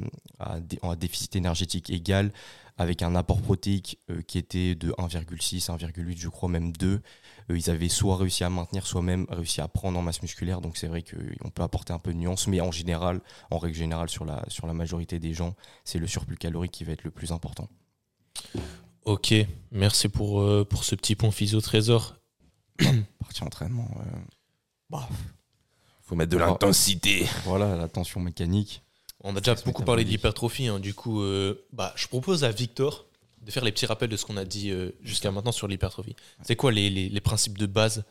déficit énergétique égal, avec un apport protéique euh, qui était de 1,6, 1,8, je crois même 2, euh, ils avaient soit réussi à maintenir, soit même réussi à prendre en masse musculaire. Donc c'est vrai qu'on peut apporter un peu de nuance, mais en général, en règle générale, sur la, sur la majorité des gens, c'est le surplus calorique qui va être le plus important. Ok, merci pour, pour ce petit point physio trésor. Partie entraînement. euh, bah, faut mettre de Voilà. l'intensité. Voilà, la tension mécanique. On a déjà beaucoup parlé d'hypertrophie, hein, du coup, euh, bah, je propose à Victor de faire les petits rappels de ce qu'on a dit euh, jusqu'à maintenant sur l'hypertrophie. C'est quoi les, les- les principes de base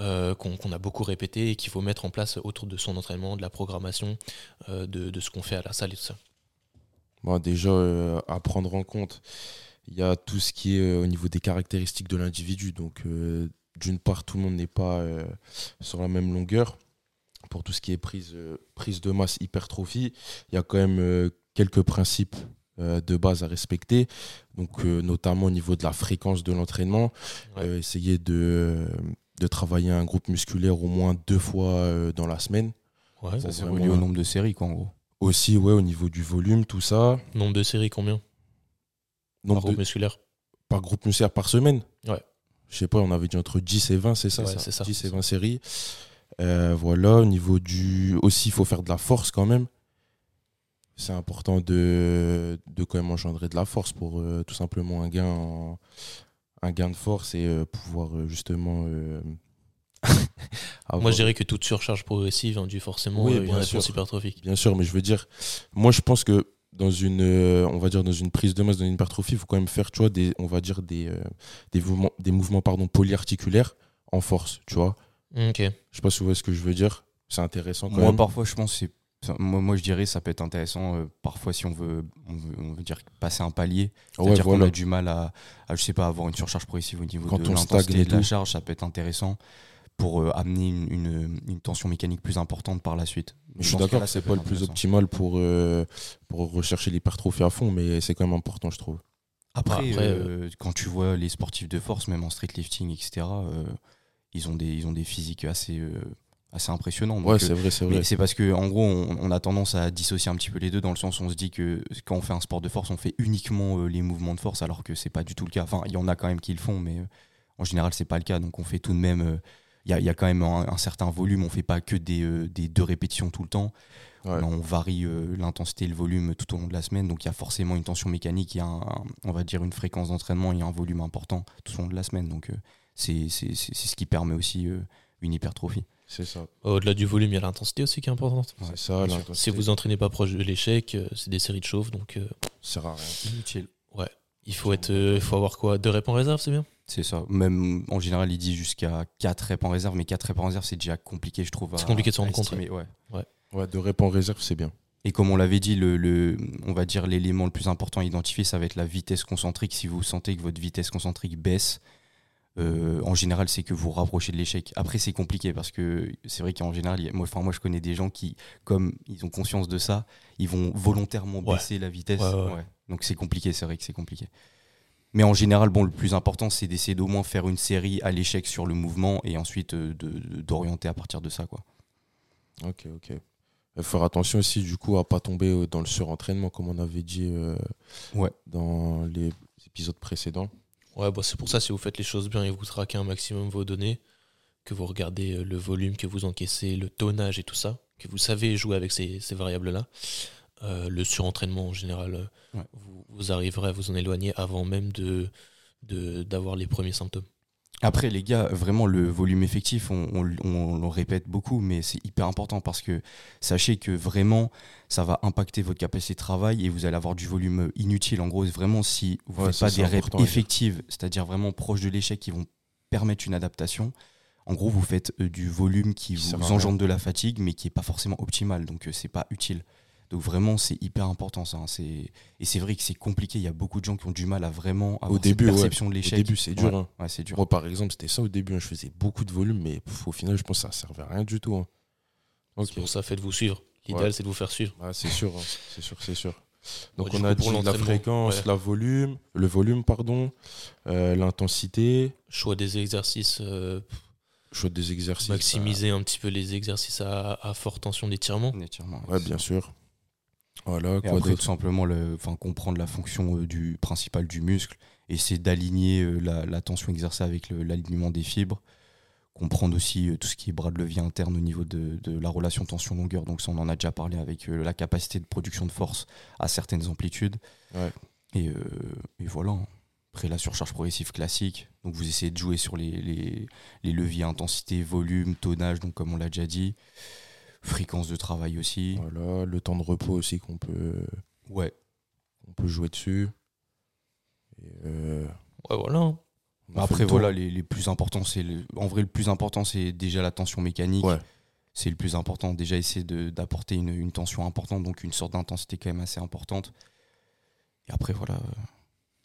euh, qu'on qu'on a beaucoup répétés et qu'il faut mettre en place autour de son entraînement, de la programmation, euh, de, de ce qu'on fait à la salle et tout ça? Bon, déjà, euh, à prendre en compte, il y a tout ce qui est euh, au niveau des caractéristiques de l'individu. Donc, euh, d'une part, tout le monde n'est pas euh, sur la même longueur. Pour tout ce qui est prise, euh, prise de masse, hypertrophie, il y a quand même euh, quelques principes de base à respecter. Donc, notamment au niveau de la fréquence de l'entraînement, Ouais. essayer de, de travailler un groupe musculaire au moins deux fois dans la semaine. Ouais. Ça c'est relié au nombre de séries, quoi, en gros. Aussi, ouais, au niveau du volume, tout ça. Nombre de séries, combien? Nombre Par groupe de- musculaire par groupe musculaire par semaine. Ouais. Je sais pas, on avait dit entre 10 et 20, c'est ça, Ouais, ça c'est ça. 10 et 20 séries. Euh, voilà, au niveau du. Aussi, il faut faire de la force quand même. C'est important de, de quand même engendrer de la force pour euh, tout simplement un gain, en- un gain de force et euh, pouvoir justement. avoir- Moi, je dirais que toute surcharge progressive induit forcément Oui, euh, une bien réponse hypertrophique. Bien sûr, mais je veux dire, moi je pense que dans une, euh, on va dire dans une prise de masse, dans une hypertrophie, il faut quand même faire, tu vois, des, on va dire des, euh, des mouvements, des mouvements pardon, polyarticulaires en force, tu vois. Ok. Je sais pas si vous voyez ce que je veux dire. C'est intéressant quand Moi, même. parfois, je pense que c'est. Moi, moi, je dirais ça peut être intéressant euh, parfois si on veut, on veut, on veut dire passer un palier. Ouais, C'est-à-dire qu'on a du mal à, à, je sais pas, avoir une surcharge progressive au niveau Quand de l'intensité de la charge, ça peut être intéressant pour euh, amener une, une, une tension mécanique plus importante par la suite. Je suis d'accord c'est pas le plus optimal pour, euh, pour rechercher l'hypertrophie à fond, mais c'est quand même important, je trouve. Après, Après, euh, quand tu vois les sportifs de force, même en street lifting, etc., euh, ils, ont des, ils ont des physiques assez, euh, assez impressionnants. Donc, ouais, euh, c'est vrai, c'est vrai. c'est parce que en gros, on, on a tendance à dissocier un petit peu les deux dans le sens où on se dit que quand on fait un sport de force, on fait uniquement euh, les mouvements de force, alors que c'est pas du tout le cas. Enfin, il y en a quand même qui le font, mais euh, en général, c'est pas le cas. Donc, on fait tout de même. Il y, a, il y a quand même un, un certain volume. On fait pas que des, euh, des deux répétitions tout le temps. Ouais. On varie euh, l'intensité et le volume tout au long de la semaine. Donc, il y a forcément une tension mécanique. Il y a, un- un- on va dire, une fréquence d'entraînement. Il y a un volume important tout au long de la semaine. Donc, euh, c'est c'est- c'est- c'est ce qui permet aussi euh, une hypertrophie. C'est ça. Au-delà du volume, il y a l'intensité aussi qui est importante. C'est ça. Si vous entraînez pas proche de l'échec, euh, c'est des séries de chauffe, donc euh, Ça sert à rien. Inutile. il faut être, euh, il faut avoir quoi? Deux reps en réserve, c'est bien? C'est ça. Même en général, il dit jusqu'à 4 reps en réserve, mais 4 reps en réserve, c'est déjà compliqué, je trouve. C'est compliqué de s'en à rendre compte, ouais. Ouais, de rep en réserve, c'est bien. Et comme on l'avait dit, le, le- on va dire l'élément le plus important à identifier, ça va être la vitesse concentrique. Si vous sentez que votre vitesse concentrique baisse, euh, en général, c'est que vous vous rapprochez de l'échec. Après, c'est compliqué parce que c'est vrai qu'en général, moi, enfin, moi, je connais des gens qui, comme ils ont conscience de ça, ils vont volontairement Ouais. baisser la vitesse. Ouais, ouais. Ouais. Donc c'est compliqué, c'est vrai que c'est compliqué. Mais en général, bon, le plus important, c'est d'essayer d'au moins faire une série à l'échec sur le mouvement et ensuite euh, d'orienter à partir de ça, quoi. Ok, ok. Il faut faire attention aussi, du coup, à pas tomber euh, dans le surentraînement, comme on avait dit euh, Ouais. dans les épisodes précédents. Ouais, bah, c'est pour ça, si vous faites les choses bien et vous traquez un maximum vos données, que vous regardez le volume que vous encaissez, le tonnage et tout ça, que vous savez jouer avec ces, ces variables-là, euh, le surentraînement en général, euh, Ouais. vous, vous arriverez à vous en éloigner avant même de d'avoir les premiers symptômes. Après, les gars, vraiment, le volume effectif, on, on- on le répète beaucoup, mais c'est hyper important parce que sachez que vraiment, ça va impacter votre capacité de travail et vous allez avoir du volume inutile. En gros, vraiment, si vous ne Ouais, faites pas des reps effectives, c'est-à-dire vraiment proches de l'échec qui vont permettre une adaptation, en gros, vous faites euh, du volume qui vous engendre de la fatigue, mais qui n'est pas forcément optimal. Donc, c'est pas utile. Donc, vraiment, c'est hyper important ça. hein. C'est- Et c'est vrai que c'est compliqué. Il y a beaucoup de gens qui ont du mal à vraiment avoir début, cette ouais. perception de Au l'échec. début, c'est dur. Ouais, hein. ouais, c'est dur. Moi, par exemple, c'était ça au début. hein. Je faisais beaucoup de volume, mais pff, au final, je pense que ça servait à rien du tout. hein. Ok. C'est pour ça, faites-vous suivre. L'idéal, Ouais. c'est de vous faire suivre. Ouais, c'est sûr, hein. c'est sûr, c'est sûr. Donc on a dit la fréquence, ouais. la volume, le volume, pardon, euh, l'intensité, Choix des exercices, euh, choix des exercices. maximiser un petit peu les exercices à, à forte tension d'étirement. Étirement, ouais, bien sûr. Voilà, Et quoi après, tout simplement, le, comprendre la fonction euh, du, principale du muscle, essayer d'aligner euh, la, la tension exercée avec l'alignement des fibres, comprendre aussi euh, tout ce qui est bras de levier interne au niveau de, de la relation tension-longueur. Donc ça, on en a déjà parlé avec la capacité de production de force à certaines amplitudes. Ouais. Et, euh, et voilà. Après, la surcharge progressive classique. Donc vous essayez de jouer sur les, les, les leviers intensité, volume, tonnage, donc comme on l'a déjà dit. Fréquence de travail aussi. Voilà, le temps de repos aussi qu'on peut, Ouais. on peut jouer dessus. Et, euh, Ouais, voilà. Après, le voilà, les, les plus importants, c'est le- en vrai, le plus important, c'est déjà la tension mécanique. Ouais. C'est le plus important. Déjà, essayer de- d'apporter une, une tension importante, donc une sorte d'intensité quand même assez importante. Et après, voilà.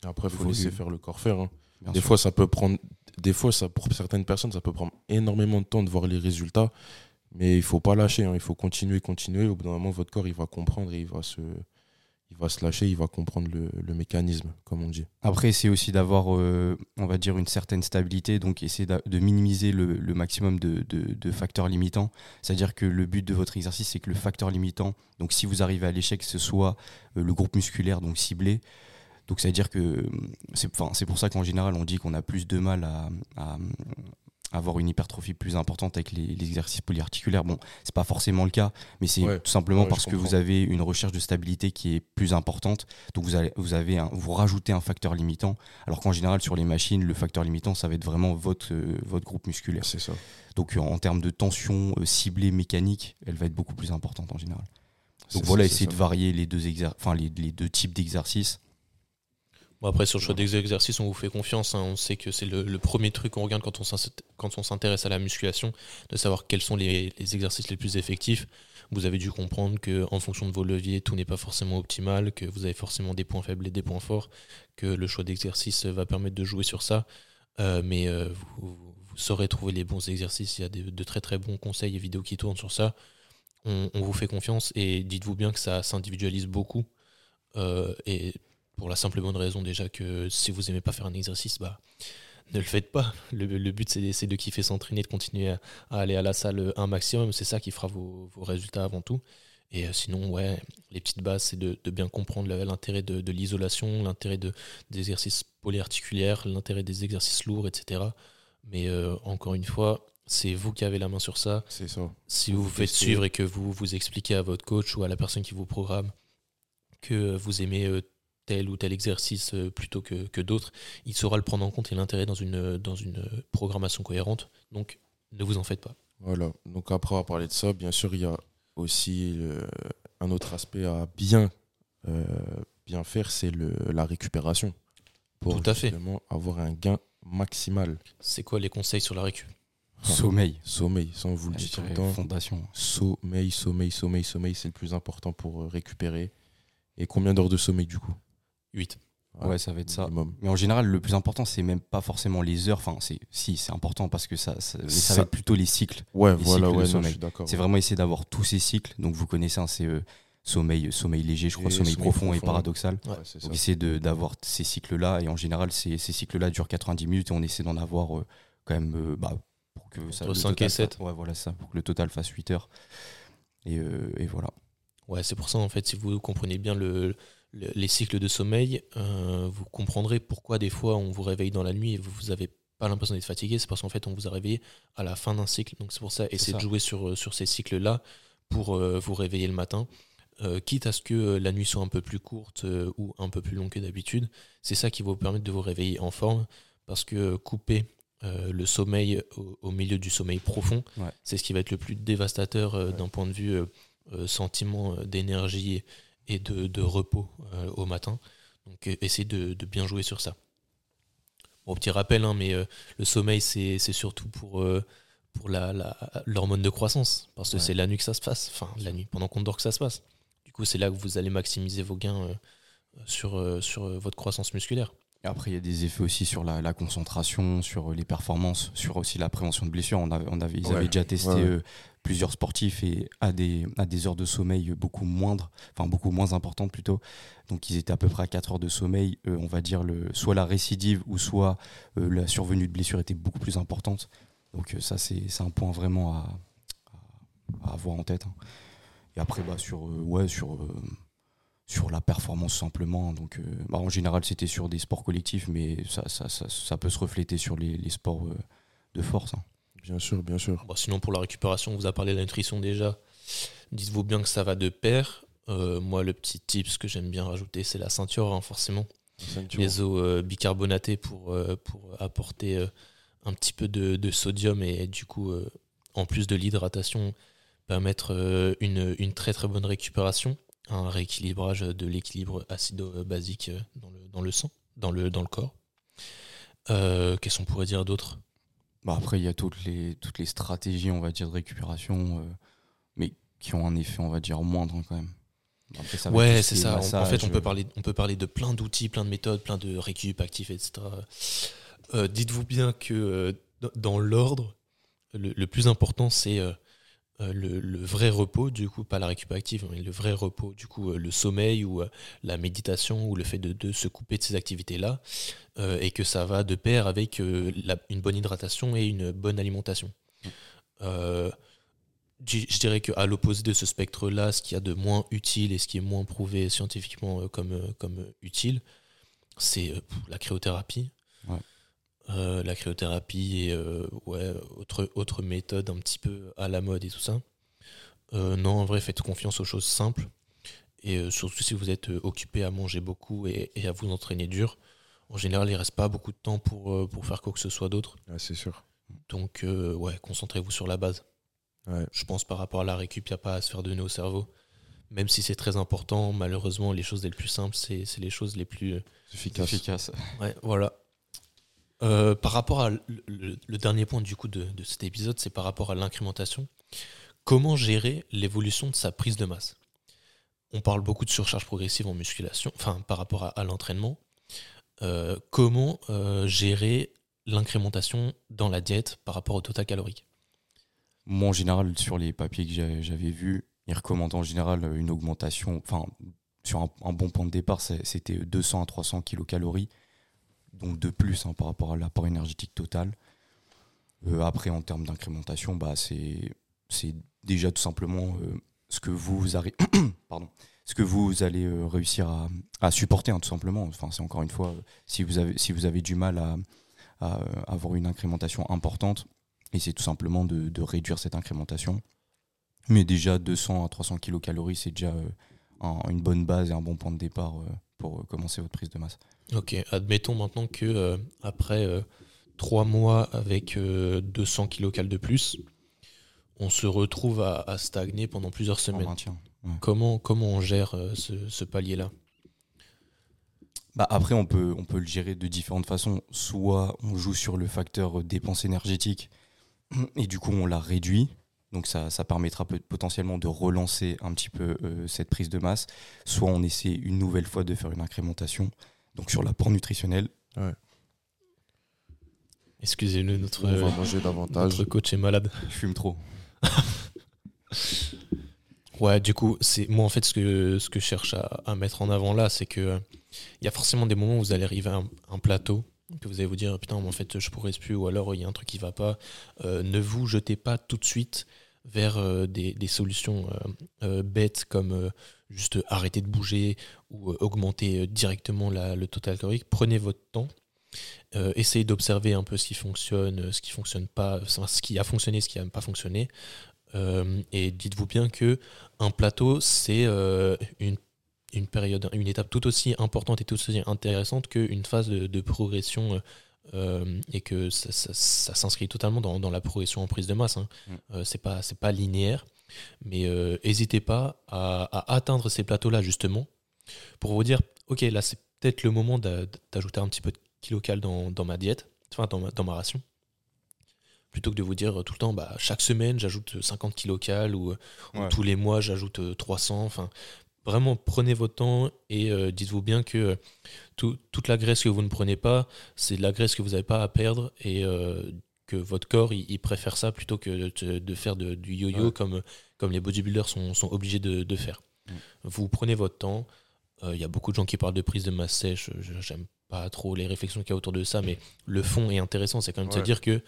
Après, il faut Évolue. laisser faire le corps faire. hein. bien Des sûr. fois, ça peut prendre. Des fois, ça, pour certaines personnes, ça peut prendre énormément de temps de voir les résultats. Mais il faut pas lâcher. hein. Il faut continuer, continuer. Au bout d'un moment, votre corps, il va comprendre et il va se, il va se lâcher. Il va comprendre le, mécanisme, comme on dit. Après, c'est aussi d'avoir, euh, on va dire, une certaine stabilité, donc essayer de minimiser le, maximum de, facteurs limitants. C'est-à-dire que le but de votre exercice, c'est que le facteur limitant, donc si vous arrivez à l'échec, ce soit euh, le groupe musculaire donc ciblé. Donc, c'est-à-dire que c'est pour ça qu'en général, on dit qu'on a plus de mal à avoir une hypertrophie plus importante avec les, les exercices polyarticulaires. Bon, c'est pas forcément le cas, mais c'est Ouais. tout simplement Ouais, parce que vous avez une recherche de stabilité qui est plus importante. Donc, vous, allez, vous, avez un- vous rajoutez un facteur limitant alors qu'en général, sur les machines, le facteur limitant, ça va être vraiment votre, euh, votre groupe musculaire. C'est ça. Donc, euh, en termes de tension euh, ciblée mécanique, elle va être beaucoup plus importante en général. Donc, voilà, essayer de varier les deux, enfin, les, les deux types d'exercices. Bon, après, sur le choix des exercices, on vous fait confiance. hein. On sait que c'est le, le premier truc qu'on regarde quand on s'intéresse à la musculation, de savoir quels sont les, les exercices les plus effectifs. Vous avez dû comprendre que en fonction de vos leviers, tout n'est pas forcément optimal, que vous avez forcément des points faibles et des points forts, que le choix d'exercice va permettre de jouer sur ça. Euh, mais euh, vous, vous- vous saurez trouver les bons exercices. Il y a de, de très très bons conseils et vidéos qui tournent sur ça. On, on vous fait confiance et dites-vous bien que ça s'individualise beaucoup. Euh, et pour la simple et bonne raison déjà que si vous aimez pas faire un exercice, bah ne le faites pas. Le, le but c'est de kiffer s'entraîner, de continuer à, à aller à la salle un maximum. C'est ça qui fera vos, vos résultats avant tout. Et euh, sinon, ouais, les petites bases, c'est de, de bien comprendre l'intérêt de, de l'isolation, l'intérêt de, des exercices polyarticulaires, l'intérêt des exercices lourds, etc. Mais euh, encore une fois, c'est vous qui avez la main sur ça C'est ça. si vous vous faites suivre et que vous vous expliquez à votre coach ou à la personne qui vous programme que vous aimez euh, tel ou tel exercice euh, plutôt que, que d'autres, il saura le prendre en compte et l'intérêt dans une, dans une programmation cohérente. Donc, ne vous en faites pas. Voilà. Donc après avoir parlé de ça, bien sûr, il y a aussi euh, un autre aspect à bien, euh, bien faire, c'est le- la récupération. Pour Tout à fait. justement avoir un gain maximal. C'est quoi les conseils sur la récup Sommeil. Sommeil, ça on vous le dit tout le temps. Fondation. Sommeil, sommeil, sommeil, sommeil, c'est le plus important pour récupérer. Et combien d'heures de sommeil du coup? 8. Ouais, ça va être ça. minimum. Mais en général, le plus important, c'est même pas forcément les heures. Enfin, c'est si, c'est important parce que ça, ça, mais ça Ça- va être plutôt les cycles. Ouais, Les voilà, cycles de ouais, je sommeil. suis d'accord. C'est vraiment essayer d'avoir tous ces cycles. Donc, vous connaissez, hein, c'est euh, sommeil, sommeil léger, je crois, sommeil, sommeil profond, et paradoxal. Donc, essayer de- d'avoir ces cycles-là. Et en général, ces, ces cycles-là durent 90 minutes et on essaie d'en avoir euh, quand même euh, bah, pour que ça. Entre le 5 et total 7. fasse- Ouais, voilà ça, pour que le total fasse 8 heures. Et, euh, et voilà. Ouais, c'est pour ça, en fait, si vous comprenez bien le, le- les cycles de sommeil, euh, vous comprendrez pourquoi des fois on vous réveille dans la nuit et vous vous avez pas l'impression d'être fatigué. C'est parce qu'en fait, on vous a réveillé à la fin d'un cycle. Donc c'est pour ça, essayez de jouer sur, euh, sur ces cycles-là pour euh, vous réveiller le matin. Euh, quitte à ce que la nuit soit un peu plus courte ou un peu plus longue que d'habitude, c'est ça qui va vous permettre de vous réveiller en forme. Parce que couper euh, le sommeil au, au milieu du sommeil profond, Ouais. c'est ce qui va être le plus dévastateur euh, d'un point de vue euh, sentiment d'énergie et de, de repos euh, au matin. Donc euh, essayez de, de bien jouer sur ça. Bon, petit rappel, hein, mais euh, le sommeil, c'est surtout pour, euh, pour la- la- l'hormone de croissance. Parce que Ouais. c'est la nuit que ça se passe. Enfin, la nuit, pendant qu'on dort que ça se passe. Du coup, c'est là que vous allez maximiser vos gains sur, sur votre croissance musculaire. Après, il y a des effets aussi sur la, la concentration, sur les performances, sur aussi la prévention de blessures. On avait, on avait, ils Ouais. avaient déjà testé Ouais, ouais. euh, plusieurs sportifs et à des, à des heures de sommeil beaucoup moindres, enfin beaucoup moins importantes plutôt. Donc ils étaient à peu près à 4 heures de sommeil. Euh, on va dire le, soit la récidive ou soit euh, la survenue de blessures était beaucoup plus importante. Donc euh, ça, c'est un point vraiment à, à- à avoir en tête. hein. Et après, bah, sur, ouais, sur, sur la performance simplement. Donc, euh, bah, en général, c'était sur des sports collectifs, mais ça, ça, ça, ça peut se refléter sur les, les sports euh, de force. hein. Bien sûr, bien sûr. Bon, sinon, pour la récupération, on vous a parlé de la nutrition déjà. Dites-vous bien que ça va de pair. Euh, moi, le petit tips que j'aime bien rajouter, c'est la ceinture, hein, forcément. les eaux euh, bicarbonatées pour, euh, pour apporter euh, un petit peu de, de sodium et du coup, euh, en plus de l'hydratation, permettre euh, une, une très très bonne récupération, un rééquilibrage de l'équilibre acido-basique dans le, dans le sang, dans le, dans le corps. Euh, Qu'est-ce qu'on pourrait dire d'autre? Bah après, il y a toutes les, toutes les stratégies, on va dire, de récupération, euh, mais qui ont un effet, on va dire, moindre quand même. Après, ça Ouais, c'est ça. En- fait, on peut euh, parler, on peut parler de plein d'outils, plein de méthodes, plein de récup actifs, etc. Euh, Dites-vous bien que dans- l'ordre, le, le plus important, c'est le, le vrai repos, du coup, pas la récup active, mais le vrai repos, du coup, euh, le sommeil ou euh, la méditation ou le fait de, se couper de ces activités-là, euh, et que ça va de pair avec euh, une bonne hydratation et une bonne alimentation. Euh, je dirais qu'à l'opposé de ce spectre-là, ce qu'il y a de moins utile et ce qui est moins prouvé scientifiquement euh, comme, euh, comme euh, utile, c'est euh, la cryothérapie. Euh, la cryothérapie et euh, ouais, autre, autre méthode un petit peu à la mode et tout ça. Euh, non, en vrai, faites confiance aux choses simples. Et euh, surtout si vous êtes occupé à manger beaucoup et, et à vous entraîner dur, en général, il reste pas beaucoup de temps pour, euh, pour faire quoi que ce soit d'autre. Ouais, c'est sûr. Donc, euh, ouais, concentrez-vous sur la base. Ouais. Je pense par rapport à la récup, il n'y a pas à se faire donner au cerveau. Même si c'est très important, malheureusement, les choses les plus simples, c'est c'est les choses les plus. euh, C'est efficace. efficace. Ouais, voilà. Euh, par rapport à le, dernier point du coup de, cet épisode, c'est par rapport à l'incrémentation. Comment gérer l'évolution de sa prise de masse? On parle beaucoup de surcharge progressive en musculation, enfin par rapport à, l'entraînement. Euh, comment euh, gérer l'incrémentation dans la diète par rapport au total calorique? Moi, en général, sur les papiers que j'avais vus, ils recommandent en général une augmentation, enfin, sur un, bon point de départ, c'était 200 à 300 kilocalories, donc de plus hein, par rapport à l'apport énergétique total. Euh, après, en termes d'incrémentation, bah, c'est déjà tout simplement euh, ce que vous allez euh, réussir à, supporter, hein, tout simplement. Enfin, c'est encore une fois, si vous avez, du mal à, avoir une incrémentation importante, et c'est tout simplement de, réduire cette incrémentation. Mais déjà 200 à 300 kilocalories, c'est déjà un- une bonne base et un bon point de départ pour euh, commencer votre prise de masse. Ok, admettons maintenant que euh, après euh, trois mois avec euh, 200 kilocales de plus, on se retrouve à, à stagner pendant plusieurs semaines. maintien. Comment, comment on gère euh, ce, ce palier-là? Bah après, on peut, on peut le gérer de différentes façons. Soit on joue sur le facteur dépense énergétique et du coup on la réduit. Donc ça, ça permettra peut- potentiellement de relancer un petit peu euh, cette prise de masse. Soit on essaie une nouvelle fois de faire une incrémentation. Donc sur l'apport nutritionnel. Excusez-le, notre, On va euh, manger davantage. notre coach est malade. Je fume trop. Ouais, du coup, c'est moi en fait ce que, ce que je cherche à, à mettre en avant là, c'est que euh, il y a forcément des moments où vous allez arriver à un, un plateau, que vous allez vous dire putain, mais en fait je progresse plus, ou alors il y a un truc qui va pas. Euh, ne vous jetez pas tout de suite vers euh, des, solutions euh, bêtes comme juste arrêter de bouger ou augmenter directement le total calorique. Prenez votre temps. Essayez d'observer un peu ce qui fonctionne, ce qui fonctionne pas, ce qui a fonctionné, ce qui n'a pas fonctionné. Et dites-vous bien que un plateau, c'est une, une période, une étape tout aussi importante et tout aussi intéressante qu'une phase de, de progression euh, et que ça, ça- ça s'inscrit totalement dans, dans la progression en prise de masse. Hein. Mm. Euh, c'est pas c'est pas linéaire, mais euh, n'hésitez pas à, à atteindre ces plateaux-là justement pour vous dire ok là c'est peut-être le moment d'a- d'ajouter un petit peu de kilocal dans, dans ma diète, enfin dans ma, dans ma ration. Plutôt que de vous dire tout le temps, bah, chaque semaine j'ajoute 50 kilocal ou, ou tous les mois j'ajoute euh, 300. Enfin, vraiment prenez votre temps et euh, dites-vous bien que euh, tout- toute la graisse que vous ne prenez pas, c'est de la graisse que vous n'avez pas à perdre et euh, que votre corps il, il préfère ça plutôt que de, de faire de- du yo-yo Ouais. comme, comme les bodybuilders sont, sont obligés de, de faire. Mm. Vous prenez votre temps. Euh, Il y a beaucoup de gens qui parlent de prise de masse sèche. J'aime pas trop les réflexions qu'il y a autour de ça, mais le fond est intéressant. C'est quand même de se dire que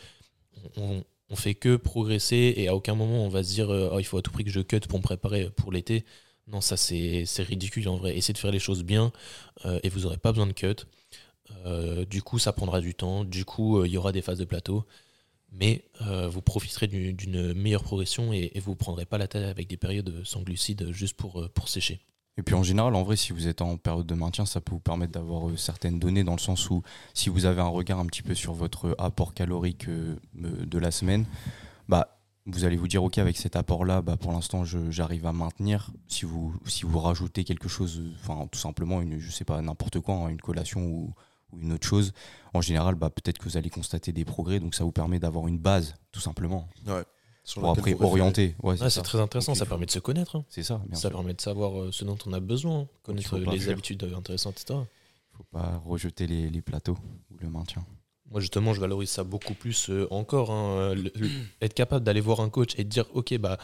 on, on fait que progresser et à aucun moment on va se dire euh, Oh, il faut à tout prix que je cut pour me préparer pour l'été. Non, ça c'est ridicule en vrai. Essayez de faire les choses bien euh, et vous n'aurez pas besoin de cut. Euh, du coup, ça prendra du temps. Du coup, euh, il y aura des phases de plateau. Mais vous profiterez du- d'une meilleure progression et, vous ne prendrez pas la tête avec des périodes sans glucides juste pour, pour sécher. Et puis en général, en vrai, si vous êtes en période de maintien, ça peut vous permettre d'avoir certaines données dans le sens où si vous avez un regard un petit peu sur votre apport calorique de la semaine, bah vous allez vous dire, ok, avec cet apport-là, bah, pour l'instant, je- j'arrive à maintenir. Si vous, si vous rajoutez quelque chose, enfin, tout simplement, une, je sais pas, n'importe quoi, hein, une collation ou, ou une autre chose, en général, bah, peut-être que vous allez constater des progrès. Donc, ça vous permet d'avoir une base, tout simplement, Sur pour après orienter. Ouais, c'est Ouais, très intéressant, Donc, ça faut- permet de se connaître. hein. C'est ça, bien Ça sûr. permet de savoir euh, ce dont on a besoin, hein. connaître les habitudes intéressantes, etc. faut pas rejeter les, les plateaux ou le maintien. Moi, justement, je valorise ça beaucoup plus euh, encore. hein, euh, être capable d'aller voir un coach et de dire Ok, bah,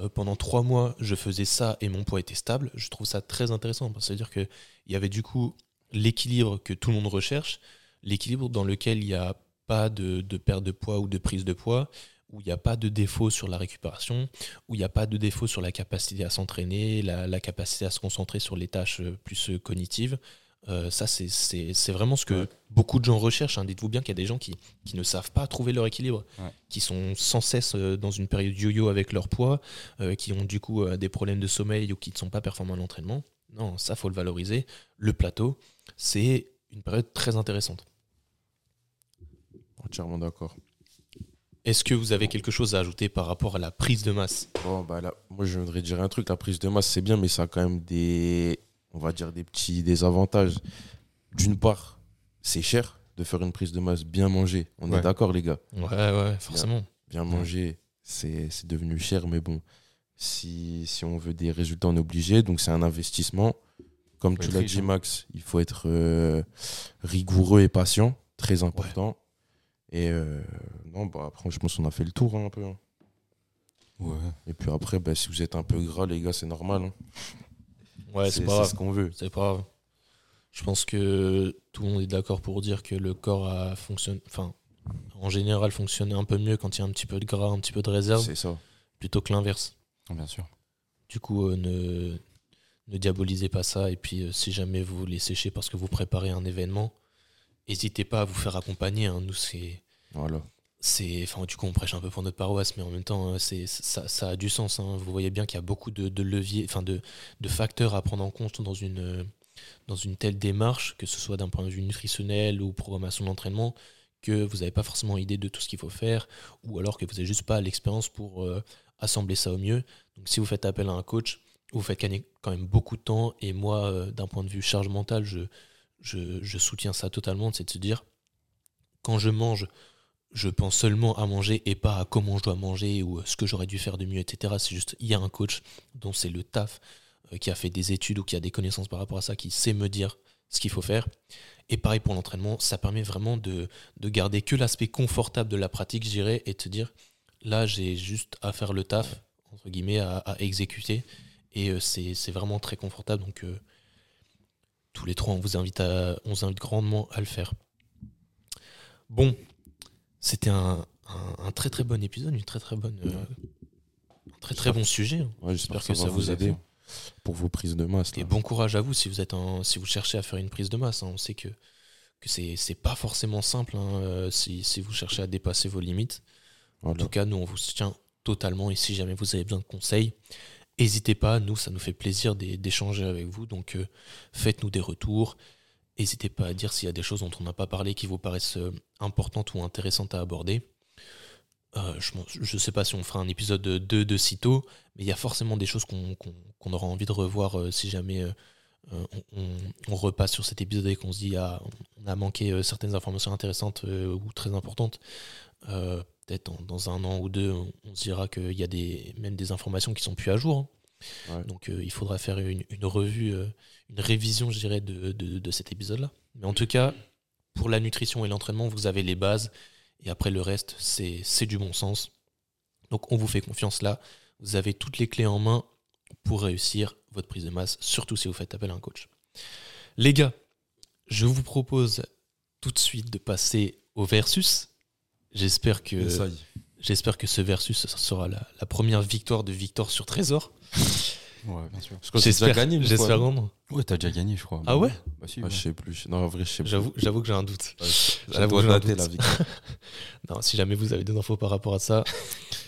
euh, pendant trois mois, je faisais ça et mon poids était stable, je trouve ça très intéressant. C'est-à-dire qu'il y avait du coup l'équilibre que tout le monde recherche, l'équilibre dans lequel il n'y a pas de, perte de poids ou de prise de poids, où il n'y a pas de défaut sur la récupération, où il n'y a pas de défaut sur la capacité à s'entraîner, la, capacité à se concentrer sur les tâches plus cognitives. Euh, ça, c'est- vraiment ce que Ouais. beaucoup de gens recherchent. hein. Dites-vous bien qu'il y a des gens qui, qui ne savent pas trouver leur équilibre, Ouais. qui sont sans cesse euh, dans une période yo-yo avec leur poids, euh, qui ont du coup des problèmes de sommeil ou qui ne sont pas performants à l'entraînement. Non, ça, faut le valoriser. Le plateau, c'est une période très intéressante. Entièrement d'accord. Est-ce que vous avez quelque chose à ajouter par rapport à la prise de masse? Bon, bah là, moi, je voudrais dire un truc. La prise de masse, c'est bien, mais ça a quand même des, on va dire, des petits désavantages. D'une part, c'est cher de faire une prise de masse bien mangée. On est d'accord, les gars. Ouais, ouais, forcément. Bien manger, c'est c'est devenu cher, mais bon, si, si on veut des résultats, on est obligé. Donc, c'est un investissement. Comme tu l'as dit, hein. Max, il faut être euh, rigoureux et patient. Très important. Et euh, non, bah, après, je pense qu'on a fait le tour hein, un peu. hein. Ouais. Et puis après, bah, si vous êtes un peu gras, les gars, c'est normal. hein. Ouais, c'est pas ce qu'on veut. C'est pas grave. Je pense que tout le monde est d'accord pour dire que le corps a fonctionne, enfin, en général, fonctionne un peu mieux quand il y a un petit peu de gras, un petit peu de réserve, C'est ça. plutôt que l'inverse. Bien sûr. Du coup, euh, ne, ne diabolisez pas ça. Et puis, euh, si jamais vous voulez sécher parce que vous préparez un événement, n'hésitez pas à vous faire accompagner. hein. Nous, c'est. Voilà. C'est enfin du coup on prêche un peu pour notre paroisse mais en même temps euh, c'est ça, ça a du sens hein. vous voyez bien qu'il y a beaucoup de, leviers enfin de, de facteurs à prendre en compte dans une euh, dans une telle démarche que ce soit d'un point de vue nutritionnel ou programmation d'entraînement que vous n'avez pas forcément idée de tout ce qu'il faut faire ou alors que vous n'avez juste pas l'expérience pour euh, assembler ça au mieux donc si vous faites appel à un coach vous faites gagner quand même beaucoup de temps et moi d'un point de vue charge mentale je soutiens ça totalement c'est de se dire quand je mange je pense seulement à manger et pas à comment je dois manger ou euh, ce que j'aurais dû faire de mieux, etc. C'est juste, il y a un coach dont c'est le taf, euh, qui a fait des études ou qui a des connaissances par rapport à ça, qui sait me dire ce qu'il faut faire. Et pareil pour l'entraînement, ça permet vraiment de, de garder que l'aspect confortable de la pratique, je dirais, et de se dire, là, j'ai juste à faire le taf, entre guillemets, à, exécuter. Et euh, c'est vraiment très confortable. Donc, tous les trois, on vous invite, à, on vous invite grandement à le faire. Bon, c'était un, un- un très très bon épisode, une très très bonne, euh, un très très bon sujet. hein. Ouais, J'espère que ça va vous aider pour vos prises de masse. Et bon courage à vous si vous êtes en- si vous cherchez à faire une prise de masse. hein. On sait que que c'est pas forcément simple hein, euh, si, si vous cherchez à dépasser vos limites. En tout cas, nous on vous soutient totalement et si jamais vous avez besoin de conseils, n'hésitez pas. Nous, ça nous fait plaisir d'é- d'échanger avec vous. Donc euh, faites-nous des retours. N'hésitez pas à dire s'il y a des choses dont on n'a pas parlé qui vous paraissent euh, importantes ou intéressantes à aborder. Euh, je ne sais pas si on fera un épisode 2 de sitôt, mais il y a forcément des choses qu'on aura envie de revoir euh, si jamais on, repasse sur cet épisode et qu'on se dit ah, on a manqué certaines informations intéressantes ou très importantes. Peut-être dans, un an ou deux, on, se dira qu'il y a même des informations qui sont plus à jour. hein. Ouais. Donc euh, il faudra faire une, une revue, euh, une révision, je dirais, de, de- de cet épisode-là. Mais en tout cas, pour la nutrition et l'entraînement, vous avez les bases. Et après, le reste, c'est du bon sens. Donc on vous fait confiance là. Vous avez toutes les clés en main pour réussir votre prise de masse, surtout si vous faites appel à un coach. Les gars, je vous propose tout de suite de passer au versus. J'espère que, Essaye. j'espère que ce versus sera la, la première victoire de Victor sur Trésor. Ouais, bien sûr. Que J'espère gagné j'espère. Ouais, t'as déjà gagné, je crois. Ah ouais Bah si. Ah, ouais. je sais plus. Non, en vrai, je sais plus. J'avoue, j'avoue que j'ai un doute. Ouais, j'avoue, doit j'ai un doute. la. Non, si jamais vous avez des infos par rapport à ça,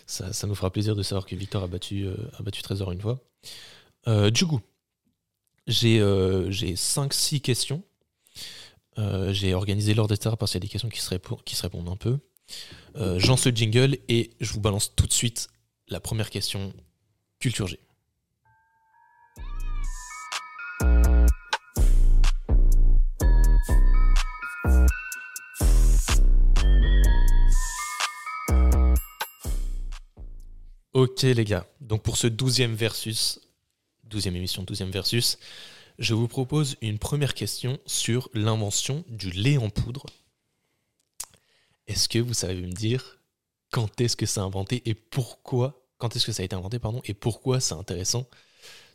ça, ça nous fera plaisir de savoir que Victor a battu, euh, a battu Trésor une fois. Euh, du coup, j'ai euh, j'ai 5-6 questions. Euh, j'ai organisé l'ordre, etc. parce qu'il y a des questions qui se, répondent, qui se répondent un peu. Euh, J'en ce jingle et je vous balance tout de suite la première question culture G. Ok les gars, donc pour ce douzième versus, douzième émission, douzième versus, je vous propose une première question sur l'invention du lait en poudre. Est-ce que vous savez me dire quand est-ce que a inventé et pourquoi, quand est-ce que ça a été inventé, pardon, et pourquoi c'est intéressant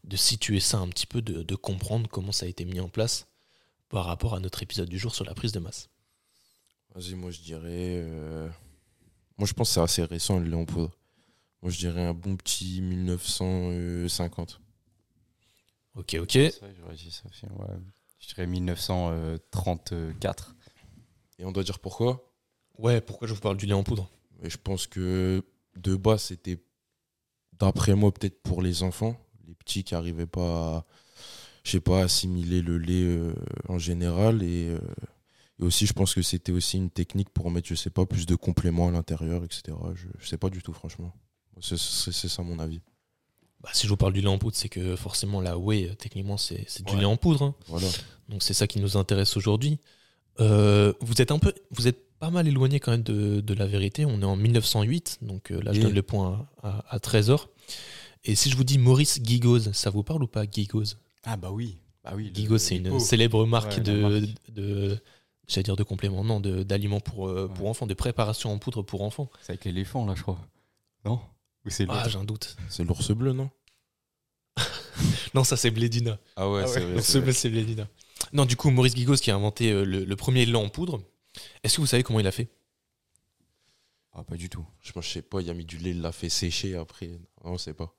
de situer ça un petit peu, de, de comprendre comment ça a été mis en place par rapport à notre épisode du jour sur la prise de masse? Vas-y, moi je dirais. euh, Moi je pense que c'est assez récent le lait en poudre. Moi je dirais un bon petit 1950. Ok, ok. Ça, dit ça aussi, ouais. Je dirais 1934. Et on doit dire pourquoi? Ouais, pourquoi je vous parle du lait en poudre? Et je pense que de base c'était, d'après moi, peut-être pour les enfants, les petits qui n'arrivaient pas à, je sais pas, assimiler le lait euh, en général. Et, euh, et aussi, je pense que c'était aussi une technique pour mettre, je sais pas, plus de compléments à l'intérieur, etc. Je, je sais pas du tout, franchement. C'est- ça mon avis. bah, Si je vous parle du lait en poudre, c'est que forcément la whey, euh, techniquement, c'est du Ouais. lait en poudre. hein. Voilà. Donc c'est ça qui nous intéresse aujourd'hui. Euh, vous êtes un peu, vous êtes pas mal éloigné quand même de, de la vérité. On est en 1908, donc euh, là je Et- donne le point à, à, à Trésor. Et si je vous dis Maurice Gigoz, ça vous parle ou pas Gigoz Ah bah oui. Bah oui. C'est une célèbre marque Ouais, de, marque. de, j'allais dire de compléments, non, de- d'aliments pour, euh, Ouais. pour enfants, de préparation en poudre pour enfants. C'est avec l'éléphant là, je crois. Non? Ou c'est Ah, j'ai un doute. C'est l'ours bleu, non Non, ça c'est Blédina. Ah ouais, Ah c'est vrai. C'est ce vrai. c'est Blédina. Non, du coup, Maurice Gigoz qui a inventé euh, le, le premier lait en poudre. Est-ce que vous savez comment il a fait? Ah, pas du tout. Je pense, je sais pas, il a mis du lait, il l'a fait sécher après. Non, on sait pas.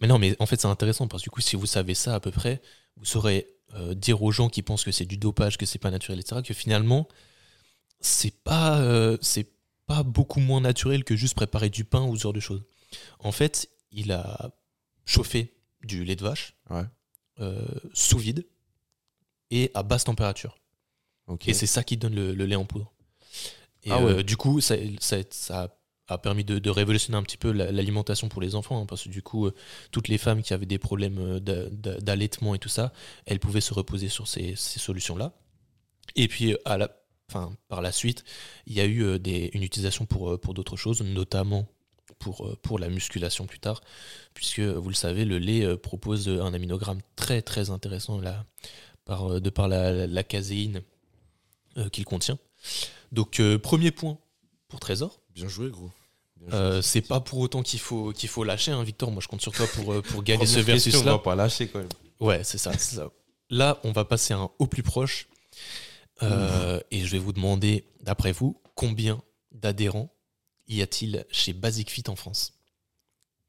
Mais non, mais en fait, c'est intéressant parce que du coup, si vous savez ça à peu près, vous saurez euh, dire aux gens qui pensent que c'est du dopage, que c'est pas naturel, etc., que finalement, c'est pas, euh, c'est pas beaucoup moins naturel que juste préparer du pain ou ce genre de choses. En fait, il a chauffé du lait de vache Ouais. euh, sous vide et à basse température. Et c'est ça qui donne le, le lait en poudre. Et Ah ouais. euh, du coup, ça, ça, ça a permis de, de révolutionner un petit peu la- l'alimentation pour les enfants, hein, parce que du coup, euh, toutes les femmes qui avaient des problèmes d'a- d'a- d'allaitement et tout ça, elles pouvaient se reposer sur ces, ces solutions-là. Et puis, à la, enfin, par la suite, il y a eu des, une utilisation pour, pour d'autres choses, notamment pour, euh, pour la musculation plus tard, puisque, vous le savez, le lait euh, propose un aminogramme très très intéressant là, par, euh, de par la, la- la caséine qu'il contient. Donc, premier point pour Trésor. Bien joué, gros. Euh, c'est pas pour autant qu'il faut, qu'il faut lâcher, hein, Victor. Moi, je compte sur toi pour, pour gagner ce question, On versus-là. va pas lâcher quand même. Ouais, c'est ça. Là, on va passer à un au plus proche. Euh, et je vais vous demander, d'après vous, combien d'adhérents y a-t-il chez Basic Fit en France?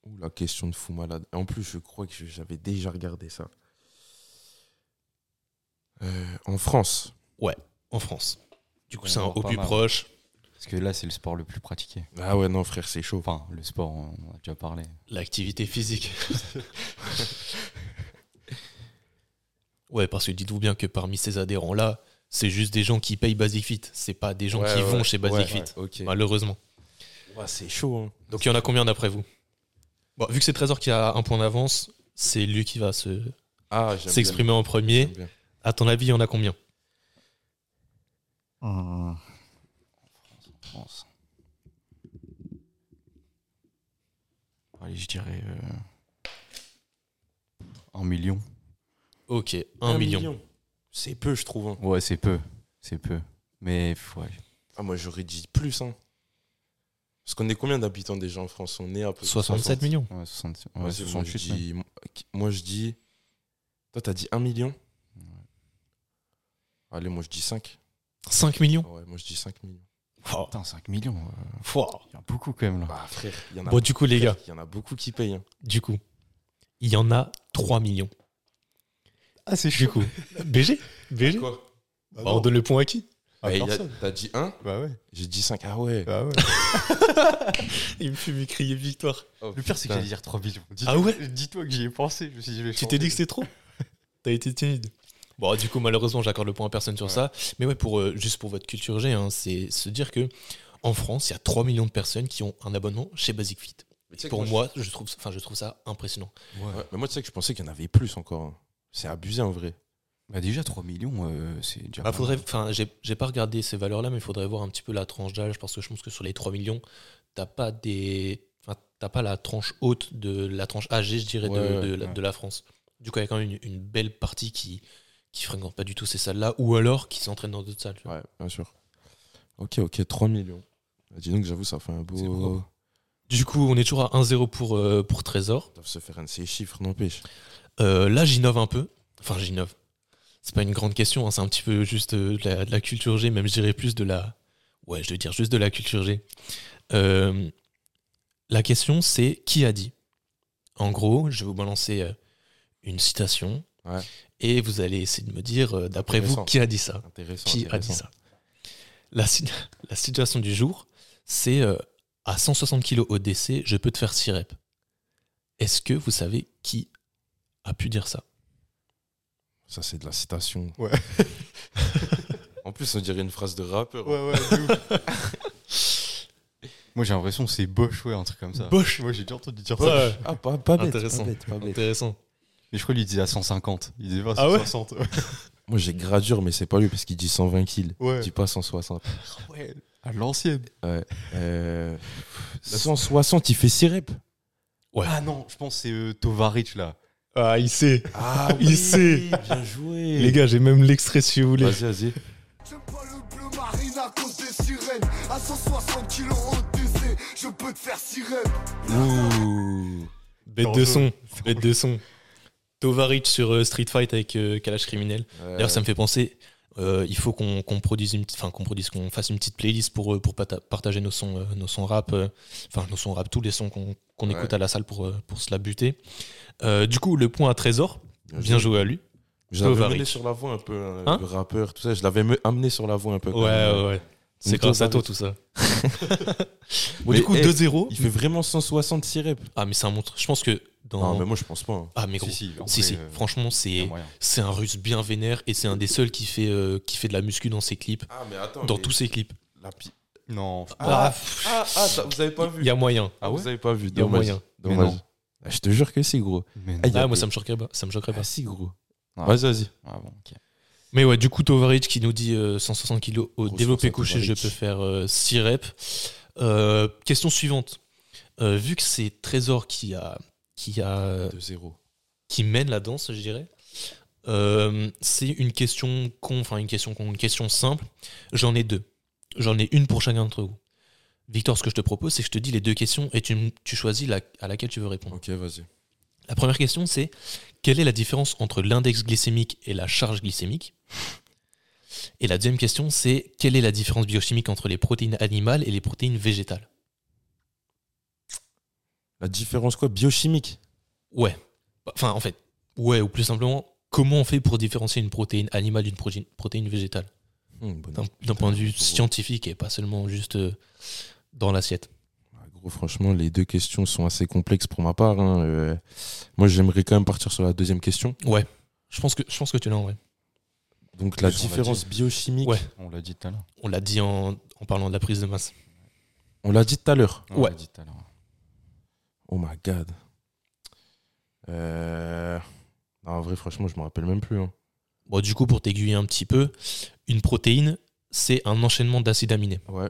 Ouh, la question de fou malade. En plus, je crois que j'avais déjà regardé ça. Euh, en France. en France Du coup, c'est un au plus mal. proche. Parce que là, c'est le sport le plus pratiqué. Ah ouais, non, frère, c'est chaud. Enfin, le sport, on en a déjà parlé. L'activité physique. ouais, parce que dites-vous bien que parmi ces adhérents-là, c'est juste des gens qui payent Basic Fit. C'est pas des gens Ouais, qui ouais, vont chez Basic ouais, Fit, ouais, malheureusement. Ouais, c'est chaud. hein. Donc il y en a combien d'après vous? Bon, vu que c'est Trésor qui a un point d'avance, c'est lui qui va se Ah, s'exprimer en premier. À ton avis, il y en a combien? En France. Allez, je dirais. euh, un million. Ok, un million. C'est peu, je trouve. hein. Ouais, c'est peu. C'est peu. Mais ouais. Ah, moi, j'aurais dit plus. Hein. Parce qu'on est combien d'habitants déjà en France? On est à peu près 67 60. millions. Ouais, 60 ouais, Vas-y, moi, 68. je dis, moi, je dis. Toi, t'as dit 1 million? Allez, moi, je dis 5. 5 millions? Ouais, moi, je dis 5 millions. Oh. Putain, 5 millions. euh. Il y a beaucoup quand même là. Bah, frère, il y en a. Bon, du coup, les frère, gars, Il y en a beaucoup qui payent. hein. du coup, il y en a 3 millions. Ah, c'est Du coup, BG BG Quoi? Bah, On donne le point à qui? Bah, il y a- T'as dit 1 Bah ouais. J'ai dit 5. Ah ouais. Bah ouais. Il me fait me crier victoire. Oh, Le pire, c'est que j'allais dire 3 millions. Dis- Ah ouais Dis-toi que j'y ai pensé. Je me suis dit, je vais Tu t'es dit que c'était trop T'as été timide. Bon, du coup, malheureusement, j'accorde le point à personne sur Ouais. ça. Mais ouais, pour, euh, juste pour votre culture G, hein, c'est se dire que En France, il y a 3 millions de personnes qui ont un abonnement chez Basic Fit. Pour moi, je trouve, enfin, je trouve ça impressionnant. Ouais, mais moi, tu sais que je pensais qu'il y en avait plus encore. C'est abusé en vrai. Bah déjà 3 millions, euh, c'est déjà. Bah, faudrait, enfin, j'ai j'ai pas regardé ces valeurs-là, mais il faudrait voir un petit peu la tranche d'âge parce que je pense que sur les 3 millions, t'as pas des, enfin, t'as pas la tranche haute de la tranche âgée, je dirais, de- Ouais, de, la, ouais. de la France. Du coup, il y a quand même une, une belle partie qui qui fréquente pas du tout ces salles-là, ou alors qui s'entraînent dans d'autres salles. tu vois. Ouais, bien sûr. Ok, ok, 3 millions. Bah, dis donc, j'avoue, ça fait un beau. Du coup, on est toujours à 1-0 pour euh, pour Trésor. Ils doivent se faire un de ces chiffres, n'empêche. Euh, là, j'innove un peu. Enfin, j'innove. C'est pas une grande question, hein, c'est un petit peu juste euh, de la, de la culture G, même je dirais plus de la. Ouais, je veux dire juste de la culture G. Euh, la question, c'est qui a dit? En gros, je vais vous balancer euh, une citation Ouais. et vous allez essayer de me dire, d'après vous, qui a dit ça? Intéressant. Qui a dit ça? La, la situation du jour, c'est euh, à 160 kg au décès, je peux te faire 6 reps. Est-ce que vous savez qui a pu dire ça? Ça, c'est de la citation. Ouais. en plus, on dirait une phrase de rappeur. ouais, Moi j'ai l'impression que c'est Bosch, ouais, un truc comme ça. Bosch. Moi j'ai déjà entendu dire Ouais. Ah, pas, pas bête. Intéressant. Pas bête, pas bête. Intéressant. Mais je crois qu'il disait à 150. Il disait pas Ah ouais 160. Moi, j'ai Gradure, mais c'est pas lui parce qu'il dit 120 kills. Ouais. Il dit pas 160. ouais. À l'ancienne. Euh, 160, il fait 6 reps. Ouais. Ah non, je pense que c'est euh, Tovarich là. Ah, il sait. Ah, Il sait. Bien joué. Les gars, j'ai même l'extrait si vous voulez. Vas-y, vas-y. J'aime pas le bleu marine à cause des sirènes. À 160 kilos au décès, je peux te faire sirène. Ouh. Bête de son. Bête de son. Tovaric sur euh, Street Fight avec euh, Kalash Criminel. D'ailleurs, ça me fait penser. euh, il faut qu'on produise une, petite- enfin qu'on produise, qu'on fasse une petite playlist pour pour partager nos sons, euh, nos sons rap, euh, enfin nos sons rap, tous les sons qu'on Ouais. écoute à la salle pour pour se la buter. Euh, du coup, le point à Trésor, bien joué à lui. Je l'avais Tovaric. mené sur la voie un peu, hein, Hein le rappeur, tout ça. Je l'avais me- amené sur la voie un peu. Ouais, même. ouais, ouais. C'est grâce à toi tout ça. bon, Mais, du coup, eh, 2-0. Il fait vraiment 166 reps. Ah, mais c'est un montre. Je pense que dans. Non, mais moi, je pense pas. hein. Ah, mais gros. Si, si, euh, franchement, c'est un russe bien vénère et c'est un des seuls qui fait, euh, qui fait de la muscu dans ses clips. Ah, mais attends. Dans mais tous ses clips. la pi- Non. Ah, ah, ah, t'as- vous avez pas vu Il y a moyen. Ah, vous avez pas vu Il y a Dommage. moyen. Mais Dommage. Non. Ah, Je te jure que si, gros. Mais. Ah, Ah, moi, ça me choquerait pas. Ça me choquerait pas. Ah, si, gros. Ah. Vas-y, vas-y. Ah bon. Mais ouais, du coup, Tovaric qui nous dit euh, 160 kg au Grosse développé couché, je peux faire 6 reps. Euh, question suivante. Euh, vu que c'est Trésor qui a qui a 2-0. qui mène la danse, je dirais. Euh, c'est une question con, enfin une question con, une question simple. J'en ai deux. J'en ai une pour chacun d'entre vous. Victor, ce que je te propose, c'est que je te dis les deux questions et tu, tu choisis la, à laquelle tu veux répondre. Ok, vas-y. La première question, c'est quelle est la différence entre l'index glycémique et la charge glycémique? Et la deuxième question, c'est quelle est la différence biochimique entre les protéines animales et les protéines végétales? La différence, quoi? Biochimique? Ouais. Enfin, en fait, ouais, ou plus simplement, comment on fait pour différencier une protéine animale d'une protéine végétale? Bonne- D'un point de vue scientifique et pas seulement juste euh, dans l'assiette. Gros, franchement, les deux questions sont assez complexes pour ma part. hein. Euh, moi, j'aimerais quand même partir sur la deuxième question. Ouais. Je pense que, je pense que tu l'as en vrai. Donc, la Plus, on l'a différence biochimique, Ouais. On l'a dit tout à l'heure. On l'a dit en, en parlant de la prise de masse. on l'a dit tout à l'heure. On Ouais. l'a dit tout à l'heure. Oh my god. Euh... non, en vrai, franchement, je me rappelle même plus. hein. Bon, du coup, pour t'aiguiller un petit peu, une protéine, c'est un enchaînement d'acides aminés. Ouais.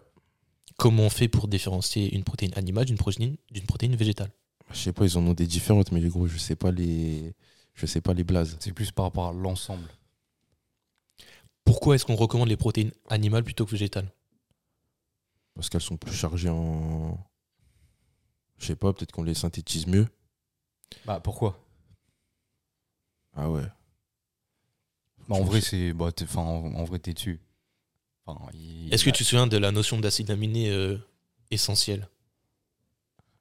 Comment on fait pour différencier une protéine animale d'une protéine, d'une protéine végétale? Je sais pas, ils en ont des différentes, mais les gros, je sais pas les, je sais pas les blazes. C'est plus par rapport à l'ensemble. Pourquoi est-ce qu'on recommande les protéines animales plutôt que végétales? Parce qu'elles sont plus chargées en. Je sais pas, peut-être qu'on les synthétise mieux. Bah pourquoi? Ah ouais. Bah, En vrai, c'est. Bah, enfin, en, en vrai, t'es dessus. Enfin, il- Est-ce que tu te souviens de la notion d'acides aminés euh, essentiels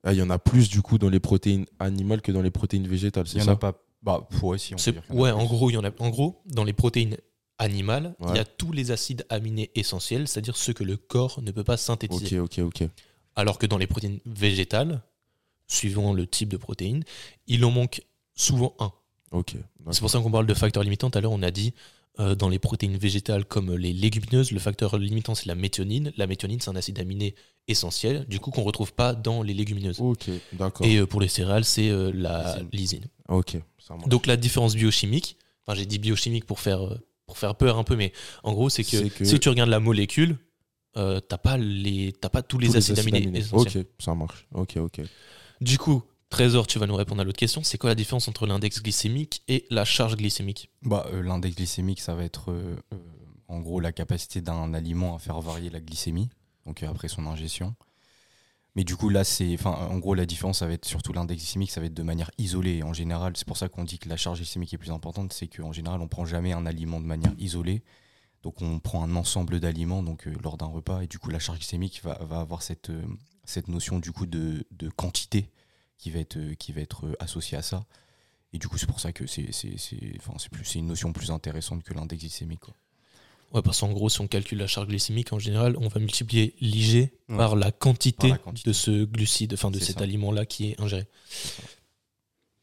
Ah, il y en a plus du coup dans les protéines animales que dans les protéines végétales, Il c'est y en ça? a pas. Bah, ouais, si, on peut dire en Ouais, en gros, il y en a. En gros, dans les protéines animales, il Ouais. y a tous les acides aminés essentiels, c'est-à-dire ceux que le corps ne peut pas synthétiser. Ok, ok, ok. Alors que dans les protéines végétales, suivant le type de protéine, il en manque souvent un. Ok. C'est pour ça qu'on parle de facteurs limitants. Tout à l'heure, on a dit euh, dans les protéines végétales comme les légumineuses. Le facteur limitant, c'est la méthionine. La méthionine, c'est un acide aminé essentiel, du coup, qu'on ne retrouve pas dans les légumineuses. Ok, d'accord. Et euh, pour les céréales, c'est euh, la Lysine. Ok, ça. Donc la différence biochimique, enfin j'ai dit biochimique pour faire, pour faire peur un peu, mais en gros, c'est que, si tu regardes la molécule, t'as pas, les, t'as pas tous les Tous acides aminés, essentiels. Ok, ça marche. Ok, ok. Du coup, Trésor, tu vas nous répondre à l'autre question. C'est quoi la différence entre l'index glycémique et la charge glycémique? Bah, euh, L'index glycémique, ça va être euh, euh, en gros la capacité d'un aliment à faire varier la glycémie, donc après son ingestion. Mais du coup, là, c'est. En gros, la différence, ça va être surtout l'index glycémique, ça va être de manière isolée. En général, c'est pour ça qu'on dit que la charge glycémique est plus importante, c'est qu'en général, on prend jamais un aliment de manière isolée. Donc, on prend un ensemble d'aliments donc lors d'un repas, et du coup, la charge glycémique va, va avoir cette, cette notion du coup de, de quantité qui va être, euh, qui va être euh, associée à ça. Et du coup, c'est pour ça que c'est c'est- c'est- enfin, c'est plus- c'est une notion plus intéressante que l'index glycémique. quoi. Ouais, parce qu'en gros, si on calcule la charge glycémique, en général, on va multiplier l'IG Ouais. par la quantité, Par la quantité. de ce glucide, enfin de cet aliment-là qui est ingéré.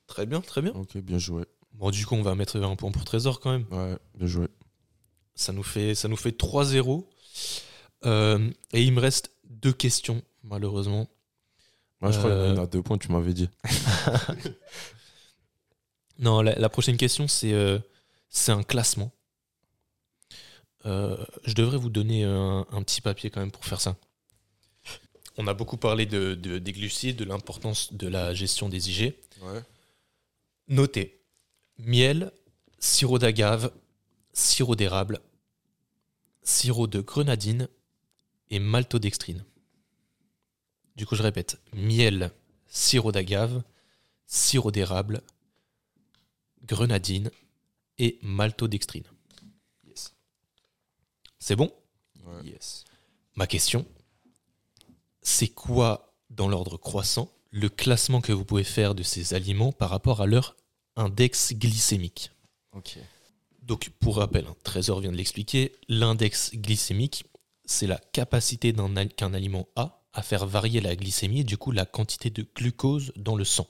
Très bien, très bien. Ok, bien joué. Bon, du coup, on va mettre un point pour Trésor quand même. Ouais, bien joué. Ça nous fait, ça nous fait 3-0. Euh, et il me reste deux questions, malheureusement. Moi, je crois qu'il y en a Euh, deux points, tu m'avais dit. Non, la, la prochaine question, c'est euh, un classement. Euh, je devrais vous donner un, un petit papier quand même pour faire ça. On a beaucoup parlé de, de- des glucides, de l'importance de la gestion des IG. Ouais. Notez miel, sirop d'agave, sirop d'érable, sirop de grenadine et maltodextrine. Du coup, je répète miel, sirop d'agave, sirop d'érable, grenadine et maltodextrine. Yes. C'est bon? Ouais. Yes. Ma question, c'est quoi, dans l'ordre croissant, le classement que vous pouvez faire de ces aliments par rapport à leur index glycémique? Ok. Donc, pour rappel, hein, Trésor vient de l'expliquer, l'index glycémique, c'est la capacité qu'un aliment a à faire varier la glycémie et du coup la quantité de glucose dans le sang.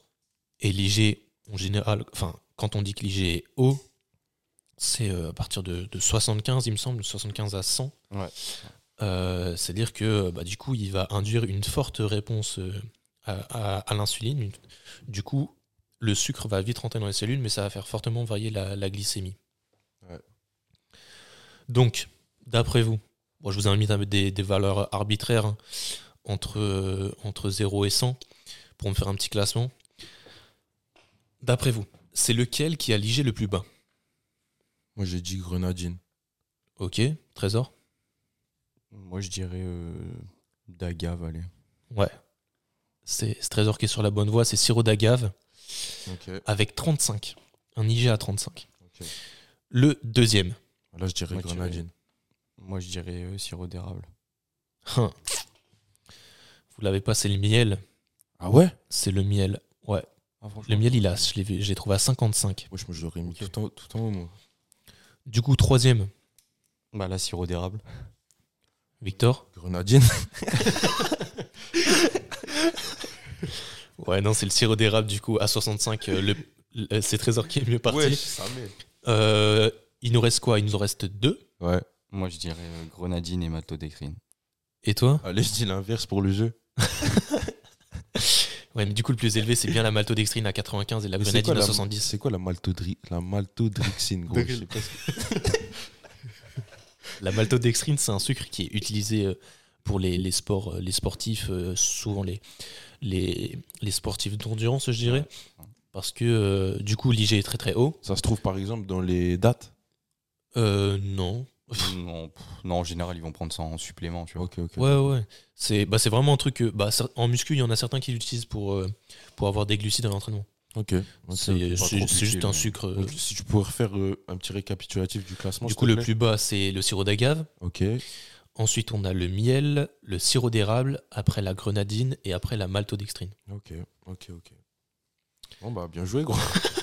Et l'IG, en général, enfin, quand on dit que l'IG est haut, c'est euh, à partir de, de 75, il me semble, 75 à 100. Ouais. Euh, C'est-à-dire que bah, du coup, il va induire une forte réponse euh, à, à- à l'insuline. Du coup, le sucre va vite rentrer dans les cellules, mais ça va faire fortement varier la, la glycémie. Ouais. Donc, d'après vous, bon, je vous invite à mettre des, des valeurs arbitraires hein, entre, euh, entre 0 et 100 pour me faire un petit classement. D'après vous, c'est lequel qui a l'IG le plus bas? Moi, j'ai dit grenadine. Ok, Trésor? Moi, je dirais euh, d'agave, allez. Ouais. C'est Trésor qui est sur la bonne voie, c'est sirop d'agave avec 35. Un IG à 35. Ok. Le deuxième. Là, je dirais Moi, grenadine. Moi, je dirais euh, sirop d'érable. Hein. Vous l'avez pas, c'est le miel. Ah ouais? C'est le miel. Ouais. Ah, Le miel, il a, je l'ai vu- je l'ai trouvé à 55. Moi, je me l'aurais mis tout, en, tout en haut, moi. Du coup, troisième, Bah là, sirop d'érable. Victor? Grenadine Ouais, non, c'est le sirop d'érable, du coup, à 65. euh, le, le- c'est Trésor qui est mieux parti. ça. Euh, il nous reste quoi? Il nous en reste deux? Ouais. Moi, je dirais euh, grenadine et maltodextrine. Et toi? Allez, je dis l'inverse pour le jeu. Ouais, mais du coup, le plus élevé, c'est bien la maltodextrine à 95 et la grenadine quoi à la- 70. C'est quoi la, maltodri... la maltodrixine, gros D'accord. Je sais pas ce- La maltodextrine, c'est un sucre qui est utilisé euh, pour les, les sports, euh, les sportifs, euh, souvent les, les, les sportifs d'endurance, je dirais. Parce que euh, du coup, l'IG est très très haut. Ça se trouve, par exemple, dans les dates? Euh, non. Non, pff, non, en général, ils vont prendre ça en supplément, tu vois. Ok, ok. Ouais, ouais. C'est bah, c'est vraiment un truc que. Bah, en muscu, il y en a certains qui l'utilisent pour, euh, pour avoir des glucides à l'entraînement. Ok. C'est juste un sucre. euh, Donc, si tu pourrais refaire euh, un petit récapitulatif du classement. du coup, le plaît. plus bas, c'est le sirop d'agave. Ok. Ensuite, on a le miel, le sirop d'érable, après la grenadine et après la maltodextrine. Ok, ok, ok. Bon, bah, bien joué, gros.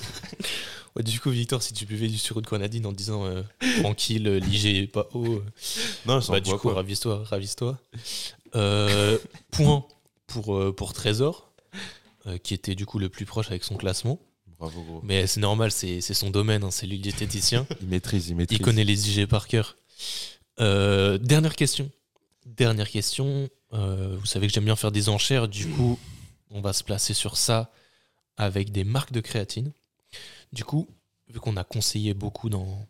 Ouais, du coup, Victor, si tu buvais du sirop de grenadine en disant euh, tranquille, euh, l'IG est pas haut, euh, Non, bah, du coup, ravise-toi, ravise-toi. Euh, point pour, pour Trésor, euh, qui était du coup le plus proche avec son classement. Bravo, gros. Mais c'est normal, c'est c'est son domaine, hein, c'est lui le diététicien. Il maîtrise, il maîtrise. Il connaît les IG par cœur. Dernière question. Dernière question. Vous savez que j'aime bien faire des enchères, du coup, on va se placer sur ça avec des marques de créatine. Du coup, vu qu'on a conseillé beaucoup dans,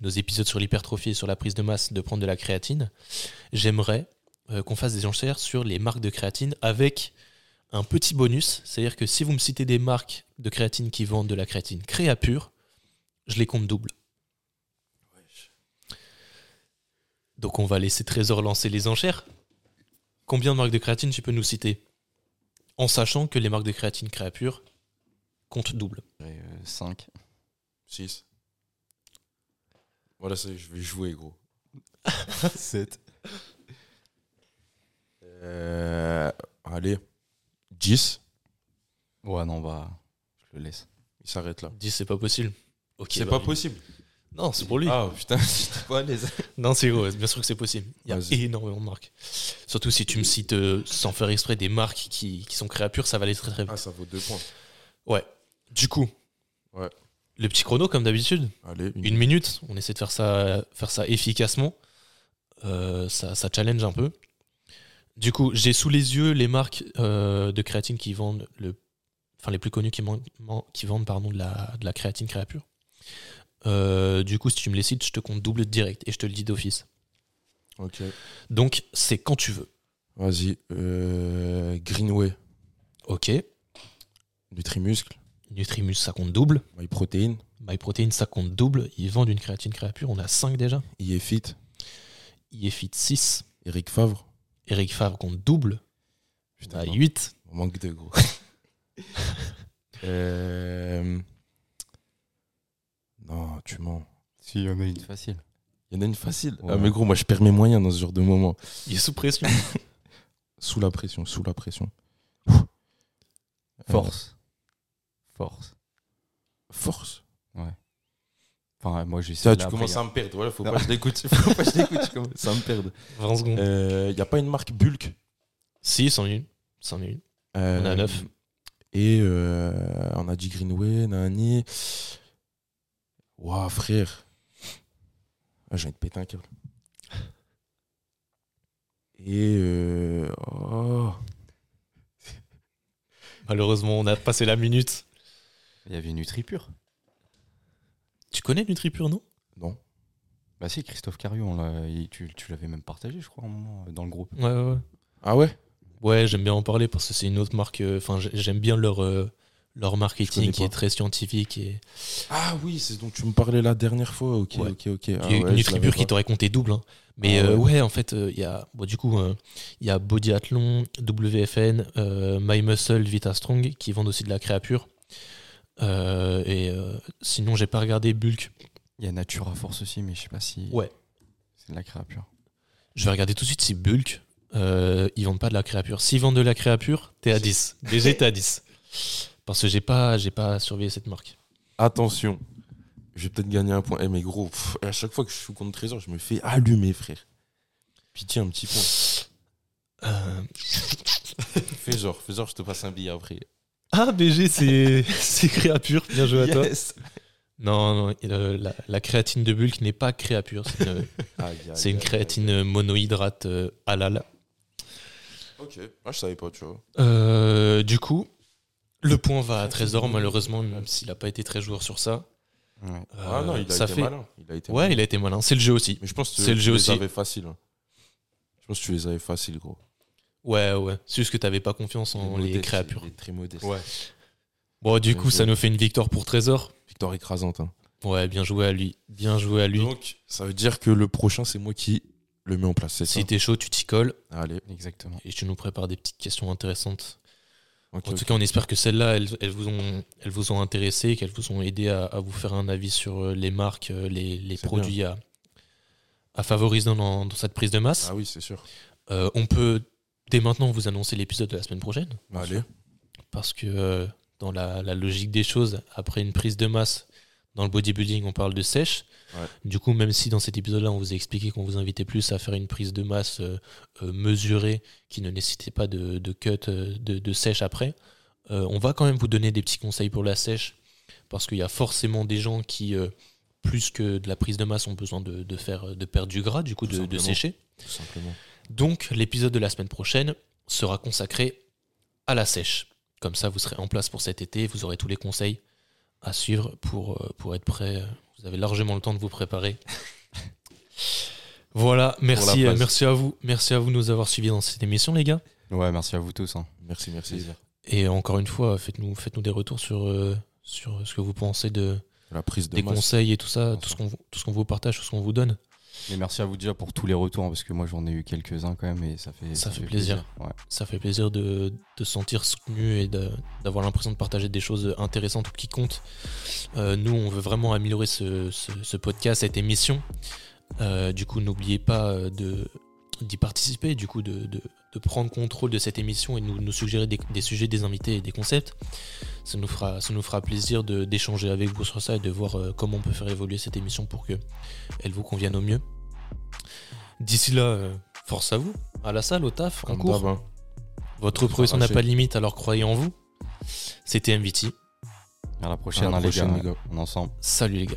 nos épisodes sur l'hypertrophie et sur la prise de masse de prendre de la créatine, j'aimerais euh, qu'on fasse des enchères sur les marques de créatine avec un petit bonus. C'est-à-dire que si vous me citez des marques de créatine qui vendent de la créatine créa pure, je les compte double. Donc on va laisser Trésor lancer les enchères. Combien de marques de créatine tu peux nous citer? En sachant que les marques de créatine créa pure comptent double. 5. 6. Voilà, ça, je vais jouer, gros. 7. Euh, allez. 10. Ouais, non, bah, je le laisse. Il s'arrête là. 10, c'est pas possible. Ok, c'est bah pas possible. Non, c'est pour lui. Ah putain, j'étais pas à l'aise. Non, c'est gros, bien sûr que c'est possible. Il y a Vas-y. énormément de marques. Surtout si tu me cites euh, sans faire exprès des marques qui, qui sont créa pure, ça va aller très très vite. Ah, ça vaut 2 points. Ouais. Du coup, Ouais. le petit chrono comme d'habitude. Allez, une, Une minute, on essaie de faire ça, faire ça efficacement. Euh, ça, ça challenge un peu. Du coup, j'ai sous les yeux les marques euh, de créatine qui vendent le, enfin les plus connues qui, vendent pardon de la, de la créatine créapure. Euh, du coup, si tu me les cites, je te compte double direct et je te le dis d'office. Ok. Donc, c'est quand tu veux. Vas-y. Greenway. Ok. Nutrimuscle. Nutrimus, ça compte double. MyProtein. MyProtein, ça compte double. Ils vendent une créatine créapure. On a 5 déjà. IEFIT. IEFIT 6. Eric Favre. Eric Favre compte double. On Putain, a non, 8. on manque de gros. Euh, Non, tu mens. Si, il y en a une facile. Il y en a une facile. Ouais. Ah, mais gros, moi, je perds mes moyens dans ce genre de moment. Il est sous pression. Sous la pression, sous la pression. Force. Force. Force. Enfin, moi, j'ai Ça, tu commences à me perdre. Voilà, faut Non. pas que je l'écoute. Faut pas que je l'écoute. Je commence à me perdre. 20 secondes. Il n'y a pas une marque Bulk? Si, c'en est une. C'en est une. Euh, On a neuf. Et euh, on a dit Greenway, Nani. Waouh, frère. Ah, j'ai envie de péter un câble. Et. euh, oh. Malheureusement, on a passé la minute. Il y avait NutriPure. Tu connais NutriPure, non? Non. Bah si, Christophe Cario, tu, tu l'avais même partagé, je crois, un moment, euh, dans le groupe. Ouais, ouais, ouais. Ah ouais? Ouais, j'aime bien en parler parce que c'est une autre marque. euh, Enfin, j'ai- j'aime bien leur, euh, leur marketing qui est très scientifique. Et... Ah oui, c'est dont tu me parlais la dernière fois. Ok, Ouais. ok, ok. Ah ouais, NutriPure qui t'aurait compté double. hein. Mais Ah euh, ouais. en fait, il y a. Bon, du coup, il y a Bodyathlon, WFN, My Muscle, Vita Strong qui vendent aussi de la créapure. Euh, et euh, sinon, j'ai pas regardé Bulk. Il y a Natura Force aussi, mais je sais pas si. Ouais. C'est de la créapure. Je vais regarder tout de suite si Bulk, euh, ils vendent pas de la créapure. S'ils vendent de la créapure, t'es à 10. Déjà, t'es à 10. Parce que j'ai pas, j'ai pas surveillé cette marque. Attention, je vais peut-être gagner un point. Eh, mais gros, pff, à chaque fois que je suis contre Trésor, je me fais allumer, frère. Pitié, un petit point. Fais genre, fais genre, je te passe un billet après. Ah, BG, c'est, c'est créapure. Bien joué à toi. Yes. Non, non, euh, la, la créatine de Bulk n'est pas créapure. C'est une, créatine monohydrate euh, halal. Ok, ah, je savais pas, tu vois. Euh, du coup, le point va à Trésor, malheureusement, même s'il n'a pas été très joueur sur ça. Ouais. ah non, Euh, il a ça été fait... malin. Il a été Ouais, malin. il a été malin. C'est le jeu aussi. Mais je pense que C'est le tu jeu les aussi. avais facile. hein. Je pense que tu les avais faciles, gros. Ouais, ouais. C'est juste que t'avais pas confiance en les il est très modeste. Bon, du Bien coup, ça nous fait une victoire pour Trésor. Victoire écrasante. hein. Ouais, bien joué à lui. Bien joué à lui. Donc, ça veut dire que le prochain, c'est moi qui le mets en place, c'est si t'es chaud, tu t'y colles Allez. Exactement. et tu nous prépares des petites questions intéressantes. En tout cas, on espère que celles-là, elles, elles vous ont, elles vous ont intéressé, qu'elles vous ont aidé à, à vous faire un avis sur euh, les marques, euh, les, les produits à, à favoriser dans, dans cette prise de masse. Ah oui, c'est sûr. Euh, on peut dès maintenant vous annoncer l'épisode de la semaine prochaine, Allez. parce que euh, dans la, la logique des choses, après une prise de masse, dans le bodybuilding, on parle de sèche. Ouais. Du coup, même si dans cet épisode-là, on vous a expliqué qu'on vous invitait plus à faire une prise de masse euh, euh, mesurée, qui ne nécessitait pas de, de cut, de, de sèche après, Euh, on va quand même vous donner des petits conseils pour la sèche, parce qu'il y a forcément des gens qui, euh, plus que de la prise de masse, ont besoin de, de faire, de perdre du gras, du coup Tout de, de sécher. Tout simplement. Donc l'épisode de la semaine prochaine sera consacré à la sèche. Comme ça, vous serez en place pour cet été, vous aurez tous les conseils à suivre pour, euh, pour être prêt. Vous avez largement le temps de vous préparer. voilà, merci, euh, merci à vous. Merci à vous de nous avoir suivis dans cette émission, les gars. Ouais, merci à vous tous. hein. Merci, merci. Et encore une fois, faites-nous faites-nous des retours sur, euh, sur ce que vous pensez de, La prise de des masse. conseils et tout ça, ce qu'on tout ce qu'on vous partage, tout ce qu'on vous donne. Merci à vous déjà pour tous les retours, hein, parce que moi j'en ai eu quelques-uns quand même, et ça fait, Ça fait plaisir. Ouais. Ça fait plaisir de, de se sentir soutenu et d'avoir l'impression de partager des choses intéressantes ou qui comptent. Euh, nous, on veut vraiment améliorer ce, ce- ce podcast, cette émission. Euh, du coup, n'oubliez pas euh, d'y participer, du coup, de prendre contrôle de cette émission et nous, nous suggérer des, des sujets, des invités et des concepts. Ça nous fera, ça nous fera plaisir de- d'échanger avec vous sur ça et de voir euh, comment on peut faire évoluer cette émission pour que elle vous convienne au mieux. D'ici là, euh, force à vous, à la salle, au taf, en cours. hein. Votre progression n'a pas de limite, alors croyez en vous. C'était MVT. À la prochaine, À la hein, les prochaine, gars. les gars. On est ensemble. Salut les gars.